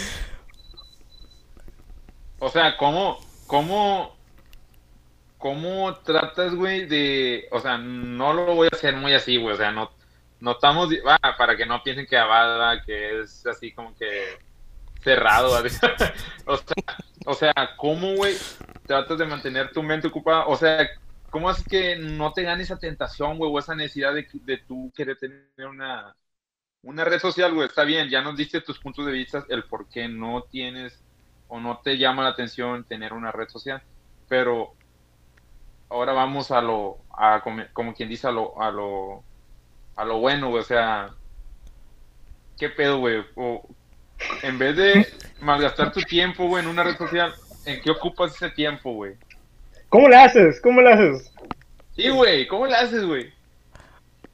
o sea, ¿cómo, cómo ¿cómo tratas, güey, de, o sea, no lo voy a hacer muy así, güey, o sea, no, no estamos, para que no piensen que Abada, que es así como que cerrado, <laughs> o, sea, o sea, ¿cómo, güey, tratas de mantener tu mente ocupada? O sea, ¿cómo haces que no te gane esa tentación, güey, o esa necesidad de, de tú querer tener una, una red social, güey? Está bien, ya nos diste tus puntos de vista, el por qué no tienes o no te llama la atención tener una red social, pero ahora vamos a lo, a, como, quien dice, a lo, a lo, a lo bueno, güey, o sea, ¿qué pedo, güey? en vez de malgastar tu tiempo, güey, en una red social, ¿en qué ocupas ese tiempo, güey? ¿Cómo le haces? ¿Cómo le haces? Sí, güey, ¿cómo le haces, güey?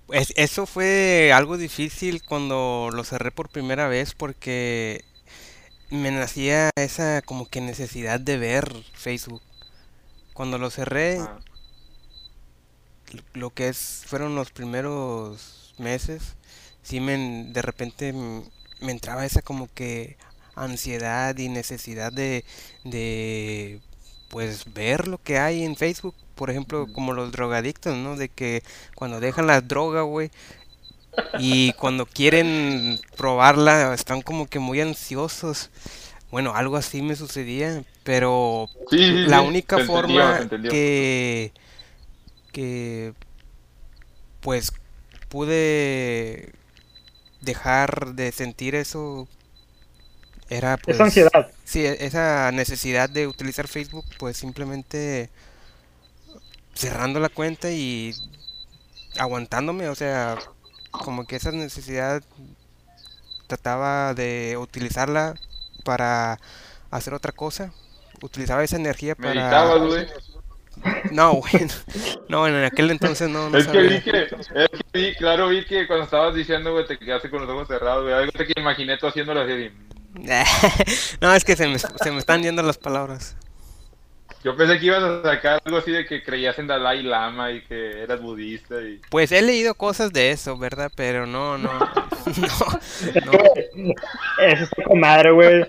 Pues eso fue algo difícil cuando lo cerré por primera vez porque me nacía esa como que necesidad de ver Facebook. Cuando lo cerré, ah. Lo que es fueron los primeros meses, sí me de repente me entraba esa como que ansiedad y necesidad de, de pues ver lo que hay en Facebook, por ejemplo, como los drogadictos, ¿no? De que cuando dejan la droga, güey, y cuando quieren probarla están como que muy ansiosos. Bueno, algo así me sucedía, pero la única forma que que pues pude dejar de sentir eso era pues esa ansiedad. Sí, e-, esa necesidad de utilizar Facebook, pues simplemente cerrando la cuenta y aguantándome, o sea, como que esa necesidad trataba de utilizarla para hacer otra cosa. Utilizaba esa energía para... Meditabas. No, <laughs> güey. No, en aquel entonces no. no es, que vi que, es que vi, claro, vi que cuando estabas diciendo, güey, te quedaste con los ojos cerrados, güey. Algo que imaginé tú haciéndolo así. <laughs> no, es que se me, se me están yendo las palabras. Yo pensé que ibas a sacar algo así de que creías en Dalai Lama y que eras budista y... Pues he leído cosas de eso, ¿verdad? Pero no, no, <laughs> no, Eso está con madre, güey.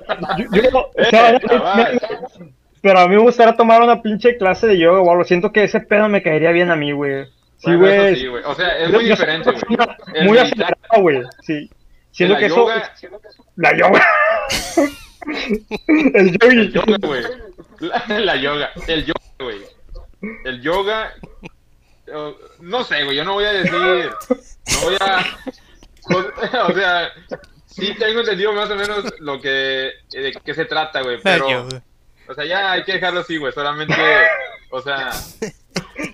Pero a mí me gustaría tomar una pinche clase de yoga o algo. Siento que ese pedo me caería bien a mí, güey. Sí, güey. Sí, o sea, es muy diferente, güey. Muy acelerado, güey. Sí. Siento que eso... La yoga. <laughs> el yoga. El yoga, güey. La, yoga. El yoga, güey. El yoga. No sé, güey. Yo no voy a decir. No voy a. <laughs> O sea, sí tengo entendido más o menos lo que. de qué se trata, güey. Pero. O sea, ya hay que dejarlo así, güey. Solamente. O sea. <laughs>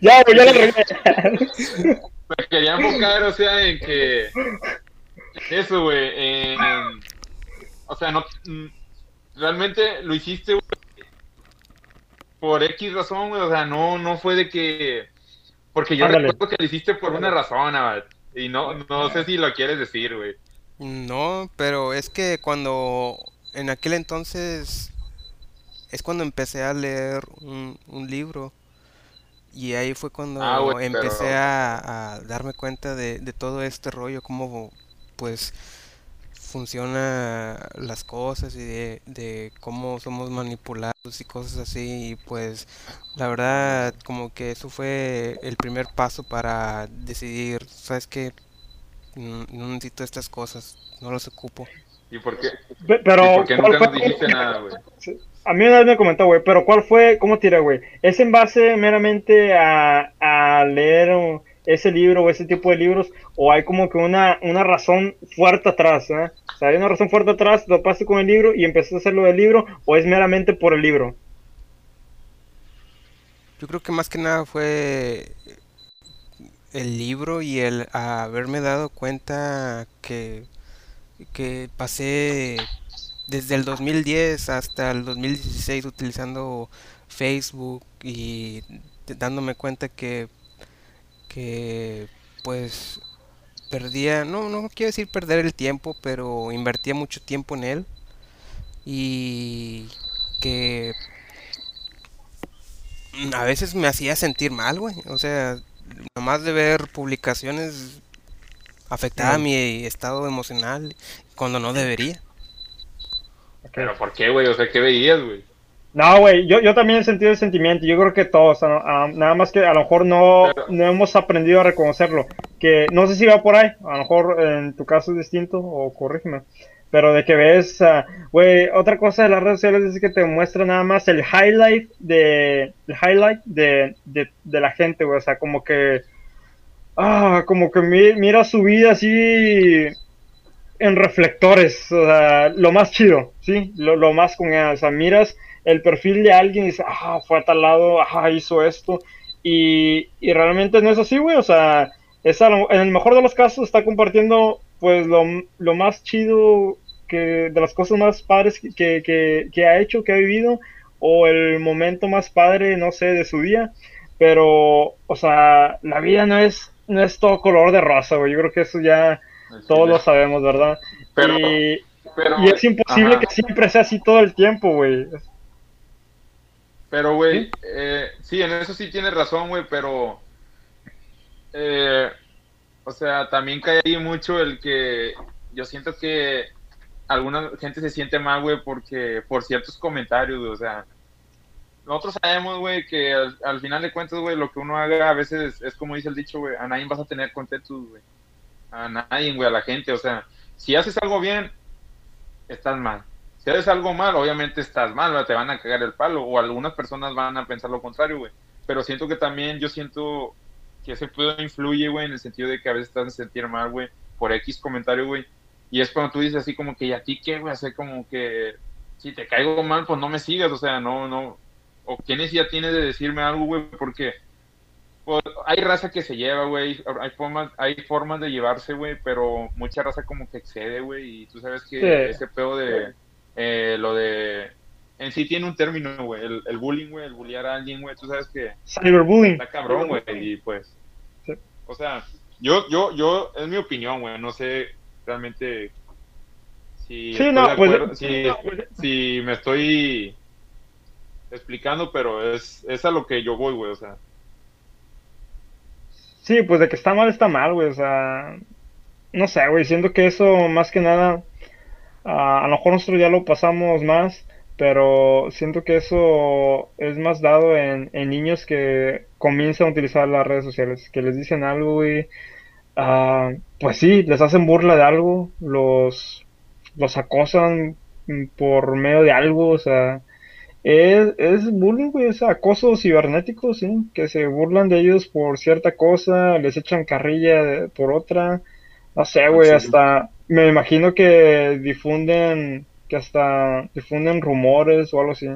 Ya, güey, ya lo regué. Me quería enfocar, o sea, en que. Eso, güey. En, o sea, no realmente lo hiciste, por X razón, güey, o sea, no, no fue de que, porque yo recuerdo que lo hiciste por una razón, abad, y no, no sé si lo quieres decir, güey. No, pero es que cuando, en aquel entonces, es cuando empecé a leer un, un libro, y ahí fue cuando ah, empecé a, a, darme cuenta de, de todo este rollo, como, pues, funciona las cosas y de, cómo somos manipulados y cosas así. Y pues la verdad como que eso fue el primer paso para decidir sabes que no, necesito estas cosas no las ocupo. Y por qué pero nunca nos dijiste nada güey a mí una vez me comentó, güey, pero ¿cuál fue, cómo tira, güey? ¿Es en base meramente a, a leer ese libro o ese tipo de libros o hay como que una, una razón fuerte atrás, ¿eh? Hay una razón fuerte atrás, lo pasaste con el libro y empezaste a hacerlo del libro o es meramente por el libro. Yo creo que más que nada fue el libro y el haberme dado cuenta que, que pasé desde el 2010 hasta el 2016 utilizando Facebook y dándome cuenta que que pues perdía, no, no quiero decir perder el tiempo, pero invertía mucho tiempo en él y que a veces me hacía sentir mal, güey. O sea, nomás de ver publicaciones afectaba mi estado emocional cuando no debería. Pero ¿por qué, güey? O sea, ¿qué veías, güey? No, güey, yo, yo también he sentido el sentimiento, yo creo que todos, nada más que a lo mejor no, no hemos aprendido a reconocerlo, que no sé si va por ahí, a lo mejor en tu caso es distinto, o corrígeme, pero de que ves, güey, otra cosa de las redes sociales es que te muestra nada más el highlight de, el highlight de, de, de la gente, güey, o sea, como que, ah, como que mira su vida así en reflectores, o sea, lo más chido, ¿sí? Lo, lo más con o sea, miras el perfil de alguien y dice, ah, fue a tal lado, ah, hizo esto. Y, y realmente no es así, güey. O sea, es en el mejor de los casos está compartiendo, pues, lo, lo más chido que, de las cosas más padres que, que, que, ha hecho, que ha vivido, o el momento más padre, no sé, de su día. Pero, o sea, la vida no es, no es todo color de rosa, güey. Yo creo que eso ya todos lo sabemos, ¿verdad? y, y, es imposible que siempre sea así todo el tiempo, güey. Pero, güey, ¿Sí? Eh, ¿Sí? en eso sí tienes razón, güey, pero... Eh, o sea, también cae ahí mucho el que yo siento que alguna gente se siente mal, güey, porque por ciertos comentarios, güey, o sea, nosotros sabemos, güey, que al, final de cuentas, güey, lo que uno haga a veces es como dice el dicho, güey, a nadie vas a tener contentos, güey. A nadie, güey, a la gente, o sea, si haces algo bien, estás mal si haces algo mal, obviamente estás mal, te van a cagar el palo, o algunas personas van a pensar lo contrario, güey. Pero siento que también, yo siento que ese pedo influye, güey, en el sentido de que a veces estás a sentir mal, güey, por X comentario, güey. Y es cuando tú dices así como que, ¿y a ti qué, güey? Hacer como que, si te caigo mal, pues no me sigas, o sea, no, no. O quién ya tienes de decirme algo, güey, porque pues, hay raza que se lleva, güey, hay formas, hay formas de llevarse, güey, pero mucha raza como que excede, güey, y tú sabes que ese pedo de eh, lo de en sí tiene un término, güey, el, bullying, güey, el bullear a alguien, güey, tú sabes que cyberbullying. está cabrón, güey, y pues o sea, yo yo yo es mi opinión, güey, no sé realmente si sí, no, pues, si, si me estoy explicando, pero es, es a lo que yo voy, güey, o sea. Sí, pues de que está mal, está mal, güey, o sea, no sé, güey, siento que eso más que nada, a lo mejor nosotros ya lo pasamos más, pero siento que eso es más dado en, niños que comienzan a utilizar las redes sociales, que les dicen algo, ah, pues sí, les hacen burla de algo, los, los acosan por medio de algo, o sea, es, es bullying, güey, es acoso cibernético, sí, que se burlan de ellos por cierta cosa, les echan carrilla por otra, no sé, güey, hasta me imagino que difunden, que hasta difunden rumores o algo así.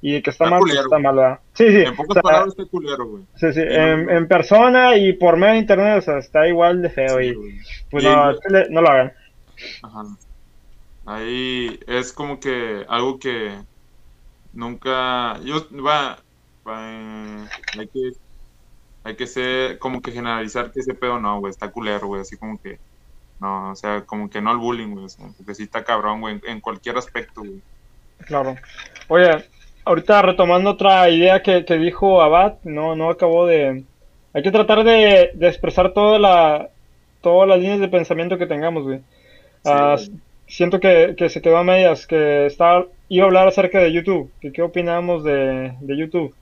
Y que está, mal, pues, está mal, ¿verdad? Sí, sí. En pocas palabras está culero, güey. Sí, sí. En, en, persona y por medio de internet, o sea, está igual de feo. y pues no, no lo hagan. Ajá. Ahí es como que algo que nunca. Yo, va. hay que. Hay que ser. Como que generalizar que ese pedo no, güey. Está culero, güey. Así como que. No, o sea, como que no al bullying, güey. porque sí está cabrón, güey. En, cualquier aspecto, güey. Claro. Oye, ahorita retomando otra idea que, que dijo Abad, no, no acabó de. Hay que tratar de, de expresar toda la, todas las líneas de pensamiento que tengamos, güey. Ah, siento que, que, se quedó a medias, que está, iba a hablar acerca de YouTube, que qué opinamos de, de YouTube.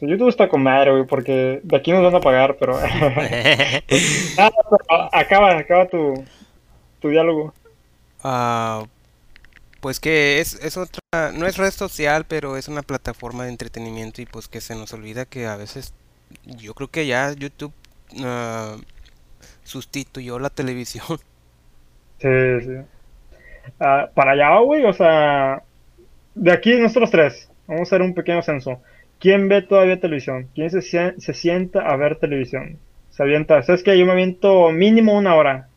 YouTube está con madre, güey, porque de aquí nos van a pagar, pero... <laughs> <laughs> Ah, acaba, acaba tu, tu diálogo. Ah, pues que es, es otra, no es red social, pero es una plataforma de entretenimiento y pues que se nos olvida que a veces, yo creo que ya YouTube uh, sustituyó la televisión. Sí, sí. Ah, para allá, güey, o sea, de aquí nosotros tres, vamos a hacer un pequeño censo. ¿Quién ve todavía televisión? ¿Quién se, se sienta a ver televisión? Se avienta, ¿sabes que Yo me aviento mínimo una hora.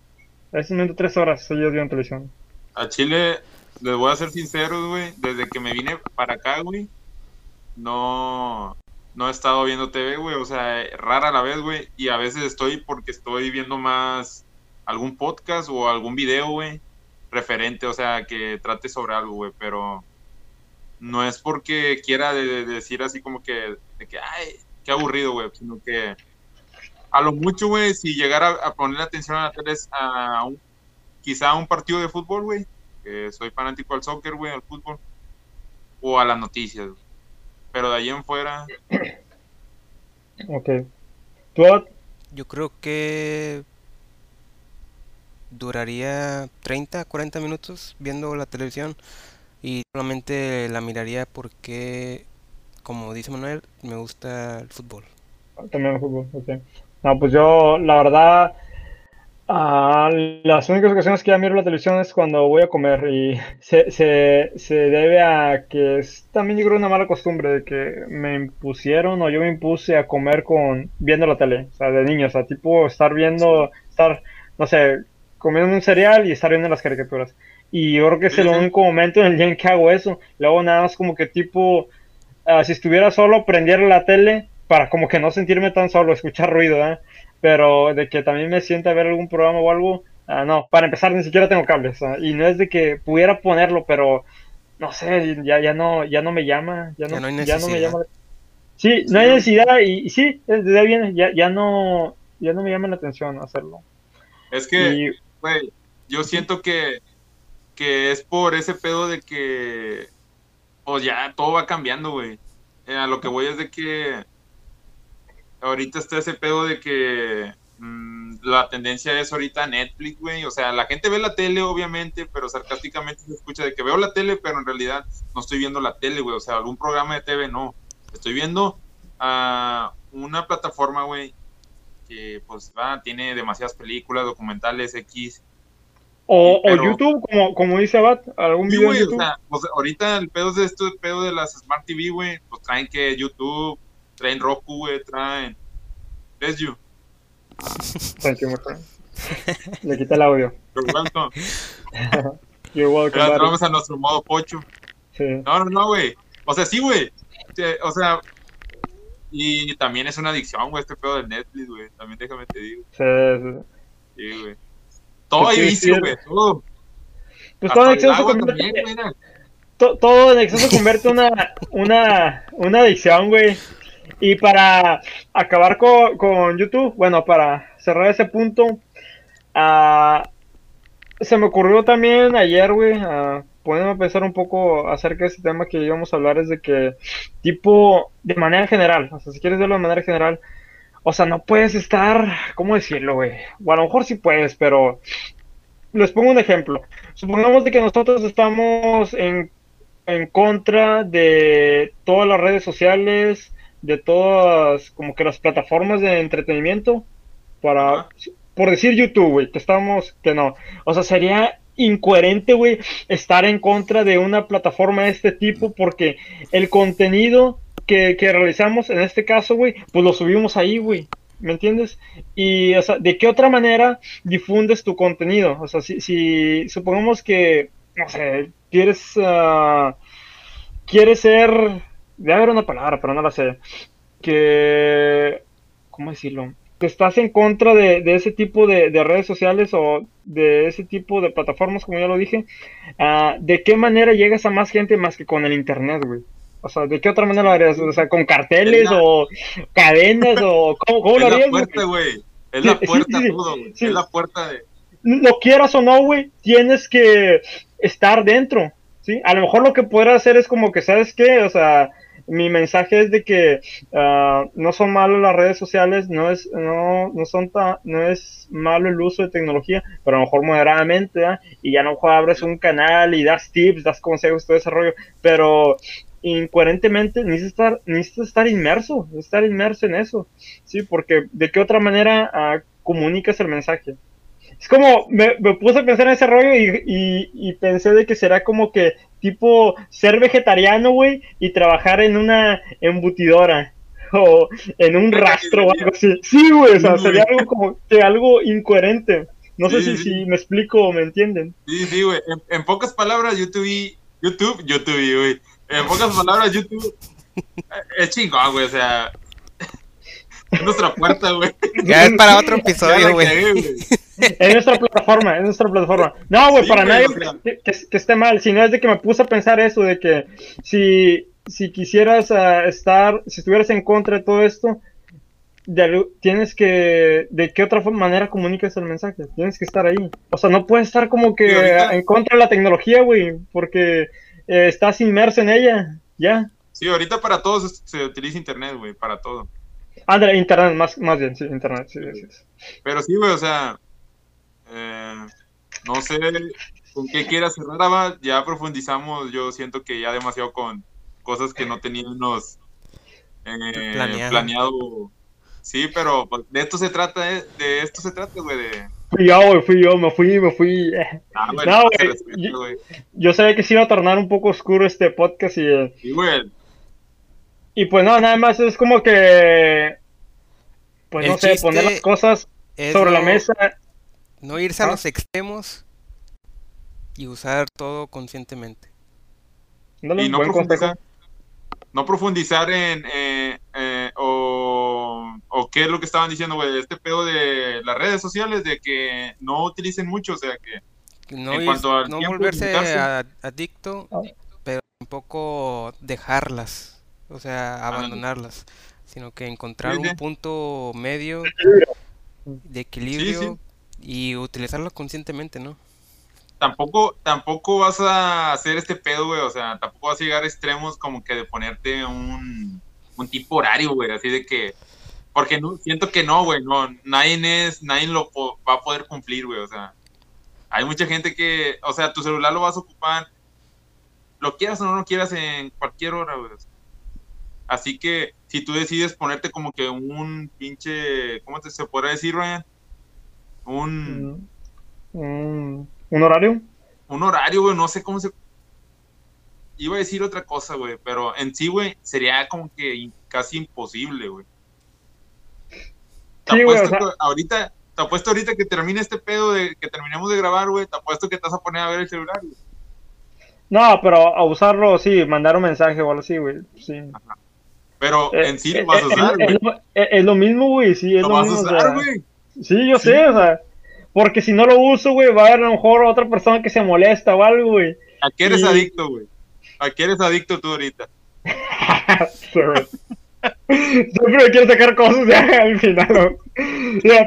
A veces me aviento tres horas yo viendo televisión. A Chile, les voy a ser sincero, güey, desde que me vine para acá, güey, no, no he estado viendo TV, güey, o sea, rara la vez, güey, y a veces estoy porque estoy viendo más algún podcast o algún video, güey, referente, o sea, que trate sobre algo, güey, pero no es porque quiera decir así como que, de que, ay, qué aburrido, güey, sino que a lo mucho, güey, si llegara a, poner atención a la tele a un, quizá a un partido de fútbol, güey, que soy fanático al soccer, güey, al fútbol, o a las noticias, pero de ahí en fuera. Ok. Yo creo que duraría 30, 40 minutos viendo la televisión y solamente la miraría porque, como dice Manuel, me gusta el fútbol. También el fútbol, ok. No, pues yo, la verdad, ah, las únicas ocasiones que ya miro la televisión es cuando voy a comer y <laughs> se, se, se debe a que es también yo creo una mala costumbre de que me impusieron o yo me impuse a comer con viendo la tele, o sea, de niño, o sea, tipo estar viendo, estar, no sé, comiendo un cereal y estar viendo las caricaturas. Y yo creo que es el único momento en el día en que hago eso. Luego nada más como que tipo, ah, si estuviera solo, prendiera la tele para como que no sentirme tan solo, escuchar ruido, ¿eh? Pero de que también me sienta a ver algún programa o algo, uh, no, para empezar ni siquiera tengo cables. Y no es de que pudiera ponerlo, pero no sé, ya, ya, no, ya no me llama. Ya no, ya no, me llama. Sí, no hay necesidad y, sí, desde ahí viene, ya, ya, no, ya no me llama la atención hacerlo. Es que, güey, yo siento que, que es por ese pedo de que, pues ya todo va cambiando, güey. Eh, a lo que voy es de que ahorita está ese pedo de que mm, la tendencia es ahorita Netflix, güey. O sea, la gente ve la tele, obviamente, pero sarcásticamente se escucha de que veo la tele, pero en realidad no estoy viendo la tele, güey. O sea, algún programa de TV, no. Estoy viendo a una plataforma, güey, que pues va, tiene demasiadas películas, documentales, X. O, YouTube, como, como dice Abad, algún video de YouTube. pues, ahorita el pedo de esto, el pedo de las Smart TV, güey, pues traen que YouTube, traen Roku, güey, traen. Bless <laughs> you. Thank you, my friend. Le quita el audio. You're welcome. <laughs> You're welcome. Entramos a nuestro modo pocho. Sí. No, no, no, güey. O sea, sí, güey. O sea, y también es una adicción, güey, este pedo de Netflix, güey. También déjame te digo. Sí, sí. Sí, güey. Todo hay vicio, güey, todo. Pues todo adicción se convierte... todo en exceso convierte una, una, una adicción, güey. Y para acabar con, YouTube, bueno, para cerrar ese punto, uh, se me ocurrió también ayer, güey, uh, a pensar un poco acerca de ese tema que íbamos a hablar, es de que, tipo, de manera general, o sea, si quieres verlo de manera general, o sea, no puedes estar, ¿cómo decirlo, güey? O a lo mejor sí puedes, pero les pongo un ejemplo. Supongamos de que nosotros estamos en, en contra de todas las redes sociales, de todas como que las plataformas de entretenimiento para por decir YouTube, güey, que estamos que no. O sea, sería incoherente, güey, estar en contra de una plataforma de este tipo porque el contenido que, realizamos en este caso, güey, pues lo subimos ahí, güey. ¿Me entiendes? Y, o sea, ¿de qué otra manera difundes tu contenido? O sea, si, si supongamos que, no sé, quieres, uh, quieres ser Debe haber una palabra, pero no la sé. Que. ¿Cómo decirlo? Que estás en contra de, ese tipo de, redes sociales o de ese tipo de plataformas, como ya lo dije. Ah, ¿De qué manera llegas a más gente más que con el internet, güey? O sea, ¿de qué otra manera lo harías? O sea, ¿con carteles o cadenas o cómo, lo harías? Es la puerta, güey. Es la puerta todo, güey. Es la puerta de... Lo quieras o no, güey, tienes que estar dentro, ¿sí? A lo mejor lo que podrás hacer es como que, ¿sabes qué? O sea, mi mensaje es de que ah, no son malos las redes sociales, no es, no, no son no es malo el uso de tecnología, pero a lo mejor moderadamente, y ya no abres un canal y das tips, das consejos, todo ese rollo, pero incoherentemente necesitas estar, necesitas estar inmerso, estar inmerso en eso, sí, porque de qué otra manera ah, comunicas el mensaje. Es como, me, puse a pensar en ese rollo y, y, pensé de que será como que tipo ser vegetariano, güey, y trabajar en una embutidora <laughs> o en un rastro o algo así. Sí, güey, o sea, sería algo como que algo incoherente. No sé si, si me explico o me entienden. Sí, sí, güey. En, pocas palabras, YouTube, YouTube, YouTube, güey. En pocas palabras, YouTube es chingón, güey, o sea, <laughs> es nuestra puerta, güey. Ya es para otro <laughs> episodio, güey. Es nuestra plataforma, es nuestra plataforma. No, güey, para nadie que, esté mal, sino es de que me puse a pensar eso, de que si, si quisieras ah, estar, si estuvieras en contra de todo esto, tienes que, ¿de qué otra manera comunicas el mensaje? Tienes que estar ahí. O sea, no puedes estar como que en contra de la tecnología, güey, porque eh, estás inmerso en ella, ya. Sí, ahorita para todos se utiliza internet, güey, para todo. André, internet, más, más bien, sí, internet, sí, sí. Pero sí, güey, o sea, eh, no sé con qué quieras cerrar, ya profundizamos, yo siento que ya demasiado con cosas que no teníamos eh, planeado. Sí, pero pues, de esto se trata, eh, de esto se trata, güey, de... Fui yo, güey, fui yo, me fui, me fui. Ah, <laughs> no, güey, yo, sabía que se iba a tornar un poco oscuro este podcast y... Sí, güey. Y pues no, nada más es como que pues no sé, poner las cosas sobre la mesa. No irse a los extremos y usar todo conscientemente. y no profundizar, no profundizar en eh, eh, o, o, qué es lo que estaban diciendo, güey, este pedo de las redes sociales, de que no utilicen mucho, o sea que no, en cuanto no volverse adicto, ah. pero tampoco dejarlas, o sea, abandonarlas sino que encontrar un punto medio de equilibrio y utilizarlo conscientemente, ¿no? Tampoco, tampoco vas a hacer este pedo, güey, o sea, tampoco vas a llegar a extremos como que de ponerte un, un tipo horario, güey, así de que, porque no, siento que no, güey, no, nadie es, nadie lo va a poder cumplir, güey, o sea, hay mucha gente que, o sea, tu celular lo vas a ocupar, lo quieras o no lo quieras en cualquier hora, güey, Así que si tú decides ponerte como que un pinche, ¿cómo te se podría decir, Ryan? Un... Mm, ¿Un horario? Un horario, güey, no sé cómo se... Iba a decir otra cosa, güey, pero en sí, güey, sería como que casi imposible, güey. Te apuesto ahorita, te apuesto ahorita que termine este pedo de que terminemos de grabar, güey, te apuesto que te vas a poner a ver el celular, güey. No, pero a usarlo, sí, mandar un mensaje o algo así, güey. Sí. Ajá. Pero eh, en sí lo vas a usar, güey. Es, lo mismo, güey, sí, es lo, vas mismo. A usar, güey. Sí, yo sé, o sea, porque si no lo uso, güey, va a haber a lo mejor otra persona que se molesta o algo, güey. ¿A qué eres adicto, güey? ¿A qué eres adicto tú ahorita? <laughs> Siempre quiero sacar cosas ya <laughs> al final.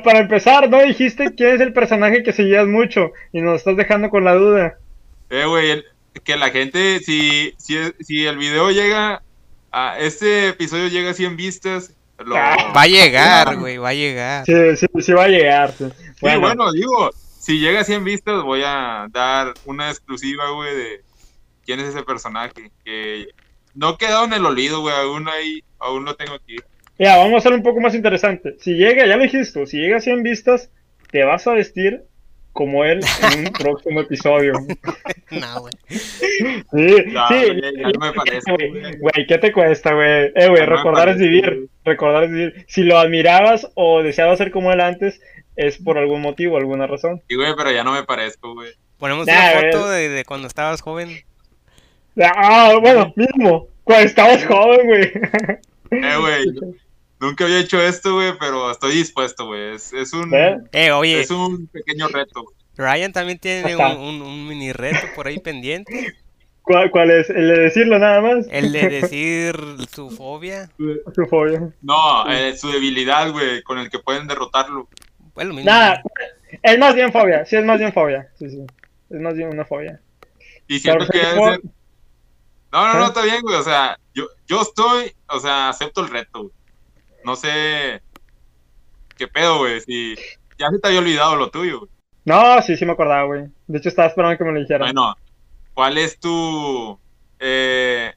para empezar, no dijiste quién es el personaje que seguías mucho y nos estás dejando con la duda. Eh, güey, que la gente, si, si, si el video llega a este episodio llega a 100 vistas, ah. va a llegar, güey, va a llegar. Sí, sí, sí va a llegar. Bueno. bueno, digo, si llega a 100 vistas, voy a dar una exclusiva, güey, de quién es ese personaje. Que no quedado en el olvido, güey, aún ahí, aún lo tengo aquí. Ya, vamos a hacer un poco más interesante. Si llega, ya lo dijiste, si llega a 100 vistas, te vas a vestir como él en un <laughs> próximo episodio. <laughs> no, güey. Sí, sí. Ya, no me parece. Güey, ¿qué te cuesta, güey? Eh, güey, recordar es vivir. Recordar es vivir. Si lo admirabas o deseabas ser como él antes, es por algún motivo, alguna razón. Sí, güey, pero ya no me parezco, güey. Ponemos una foto de, de, cuando estabas joven. Ah, bueno, mismo. Cuando estabas joven, güey. Eh, güey. <laughs> Nunca había hecho esto, güey, pero estoy dispuesto, güey. Es, es, un, eh, oye. es un pequeño reto. Ryan también tiene un, un, mini reto por ahí pendiente. ¿Cuál, ¿Cuál, es? ¿El de decirlo nada más? El de <laughs> decir su fobia. Su fobia. No, eh, su debilidad, güey, con el que pueden derrotarlo. Bueno, Nada, es más bien fobia, sí, es más bien fobia. Sí, sí. Es más bien una fobia. Y siento que No, no, no, ¿Eh? está bien, güey. O sea, yo, yo estoy, o sea, acepto el reto, güey. No sé qué pedo, güey. Si ya se te había olvidado lo tuyo, güey. No, sí, sí me acordaba, güey. De hecho, estaba esperando que me lo dijeran. Bueno, ¿cuál es tu. Eh,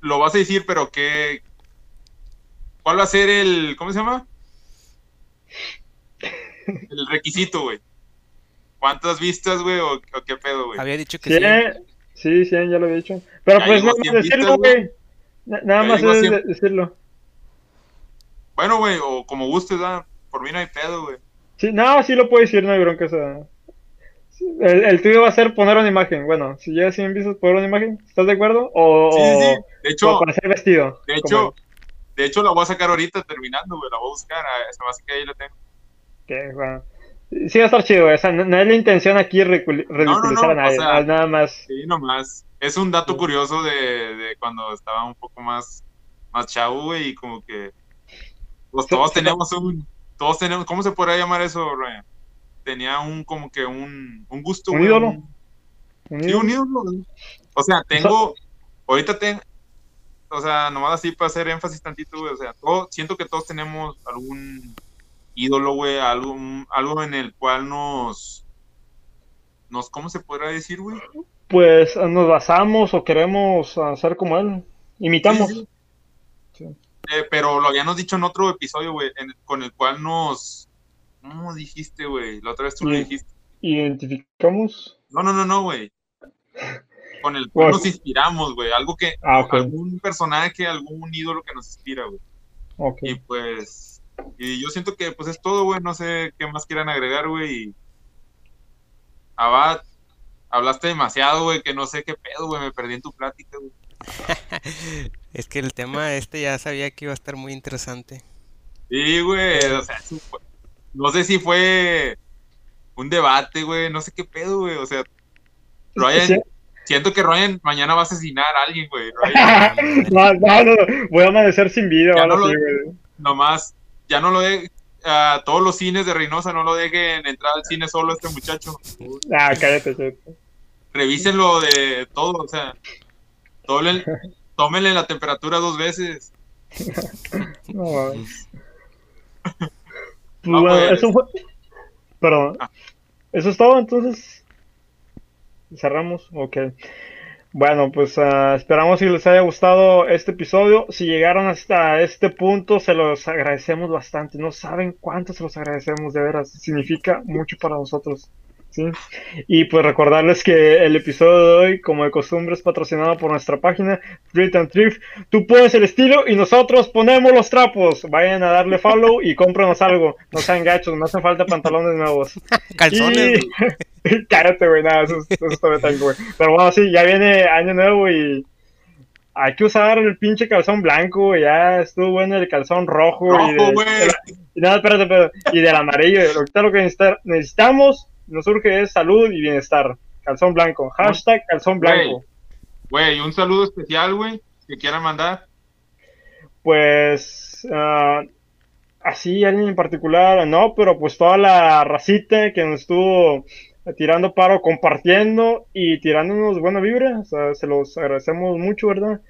lo vas a decir, pero qué. ¿Cuál va a ser el. ¿Cómo se llama? El requisito, güey. ¿Cuántas vistas, güey? O, qué pedo, güey? Había dicho que sí. Sí, sí, ya lo había dicho. Pero pues no decirlo, güey. Nada más es decirlo. Bueno, güey, o como gustes, ¿verdad? por mí no hay pedo, güey. Sí, no, sí lo puedo decir, no hay bronca. O sea, el, el, tuyo va a ser poner una imagen. Bueno, si ya 100 vistas, poner una imagen. ¿Estás de acuerdo? O, sí, sí, sí. De hecho, o para ser vestido. De hecho, de hecho, la voy a sacar ahorita terminando, güey. La voy a buscar. Esa más que ahí la tengo. Bueno. Sí va a estar chido, güey. O sea, no, es la intención aquí ridiculizar a nadie. nada más. Sí, nomás. Es un dato curioso de, de cuando estaba un poco más, más chavo, güey, y como que pues todos tenemos un, todos tenemos, ¿cómo se podría llamar eso, Ryan? Tenía un, como que un, un gusto. Un ídolo. sí, un ídolo. O sea, tengo, ahorita tengo, o sea, nomás así para hacer énfasis tantito, güey, o sea, todo, siento que todos tenemos algún ídolo, güey, algo, algo en el cual nos, nos, ¿cómo se podrá decir, güey? Pues nos basamos o queremos hacer como él, imitamos. sí. Eh, pero lo habíamos dicho en otro episodio, güey, con el cual nos... ¿Cómo dijiste, güey? La otra vez tú lo dijiste. ¿Identificamos? No, no, no, no, güey. Con el cual nos inspiramos, güey. Algo que... Ah, algún personaje, algún ídolo que nos inspira, güey. Y pues... Y yo siento que pues es todo, güey. No sé qué más quieran agregar, güey. Abad, hablaste demasiado, güey, que no sé qué pedo, güey. Me perdí en tu plática, güey. <laughs> es que el tema este ya sabía que iba a estar muy interesante. Sí, güey, o sea, no sé si fue un debate, güey, no sé qué pedo, güey, o sea, Ryan, siento que Ryan mañana va a asesinar a alguien, güey. <laughs> no, no, no, voy a amanecer sin vida, ya no lo, Nomás, ya no lo de a todos los cines de Reynosa no lo dejen entrar al cine solo este muchacho. Ah, cállate, cállate. Revísenlo de todo, o sea, tómenle la temperatura dos veces. <laughs> no <laughs> pues, bueno, eso fue. Perdón. Ah. Eso es todo, entonces. Cerramos. Ok. Bueno, pues uh, esperamos si les haya gustado este episodio. Si llegaron hasta este punto, se los agradecemos bastante. No saben cuánto se los agradecemos, de veras. Significa mucho para nosotros. ¿Sí? Y pues recordarles que el episodio de hoy, como de costumbre, es patrocinado por nuestra página Thrift and Thrift. Tú pones el estilo y nosotros ponemos los trapos. Vayan a darle follow y cómpranos algo. No sean gachos, no hacen falta pantalones nuevos. <laughs> Calzones. <laughs> Cállate, güey, nada, eso, eso tengo, güey. Pero bueno, sí, ya viene año nuevo y hay que usar el pinche calzón blanco, ya estuvo bueno el calzón rojo. y, de, y, nada, espérate, espérate, y del amarillo. Ahorita lo que necesitamos nos surge es salud y bienestar. Calzón blanco. Hashtag calzón blanco. Güey, un saludo especial, güey, que quieran mandar. Pues, uh, así, alguien en particular, no, pero pues toda la racita que nos estuvo tirando paro, compartiendo y tirándonos buena vibra, o sea, se los agradecemos mucho, ¿verdad?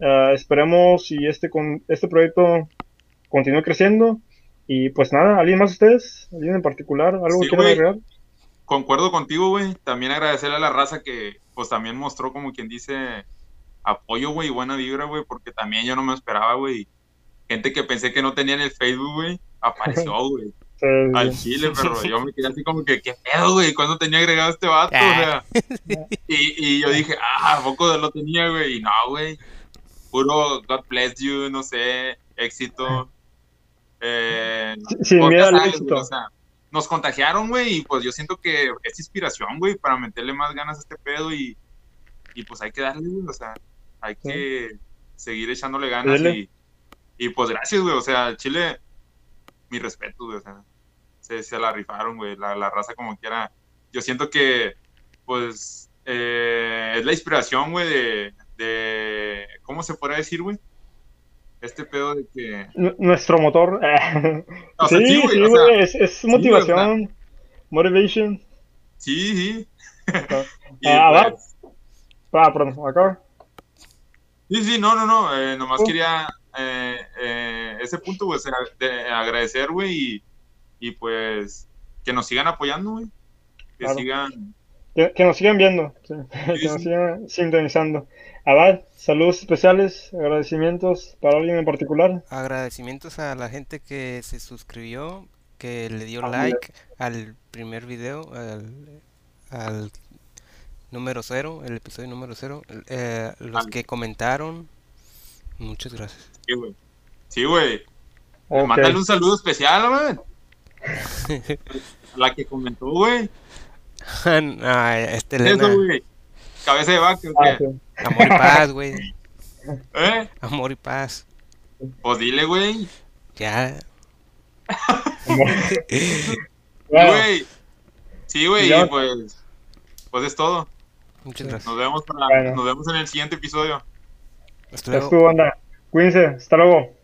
Uh, esperemos y este, con, este proyecto continúe creciendo. Y pues nada, ¿alguien más ustedes? ¿Alguien en particular? ¿Algo que quieran agregar? Concuerdo contigo, güey. También agradecerle a la raza que pues también mostró como quien dice apoyo, güey, y buena vibra, güey, porque también yo no me esperaba, güey. Gente que pensé que no tenía en el Facebook, güey, apareció, <laughs> güey. al chile, <laughs> pero yo me quedé así como que, ¿qué pedo, güey? ¿Cuándo tenía agregado este vato? O sea, <laughs> y, y yo dije, ah, ¿a poco lo tenía, güey? Y no, güey. Puro God bless you, no sé, éxito. Eh, Sin miedo al éxito. O sea, nos contagiaron, güey, y pues yo siento que es inspiración, güey, para meterle más ganas a este pedo y, y pues hay que darle, güey, o sea, hay que seguir echándole ganas y, y, pues gracias, güey, o sea, Chile, mi respeto, güey, o sea, se, se la rifaron, güey, la, la, raza como quiera. Yo siento que, pues, eh, es la inspiración, güey, de, de, ¿cómo se podría decir, güey? Este pedo de que... nuestro motor. <laughs> sí, sí, güey, es, es, motivación, motivation. Sí, sí. <laughs> ah, va. Pues ah, perdón, acá. Sí, sí, no, no, no, eh, nomás uh. quería eh, eh, ese punto, güey, de agradecer, güey, y, y, pues que nos sigan apoyando, güey. Que sigan... Que, que, nos sigan viendo, sí. <laughs> que nos sigan sintonizando. Abad, saludos especiales, agradecimientos para alguien en particular. Agradecimientos a la gente que se suscribió, que le dio ah, like al primer video, al, número cero, el episodio número cero, eh, los que comentaron, muchas gracias. Sí, güey. Sí, güey. Mándale un saludo especial, güey. <laughs> la que comentó, güey. ah, este Eso, Cabeza de vaca, ah, Amor y paz, güey. <laughs> ¿Eh? Amor y paz. Pues dile, güey. Ya. <laughs> Güey. Sí, güey, y pues. Pues es todo. Muchas gracias. Nos vemos, para, nos vemos en el siguiente episodio. Hasta luego. Cuídense. Hasta luego.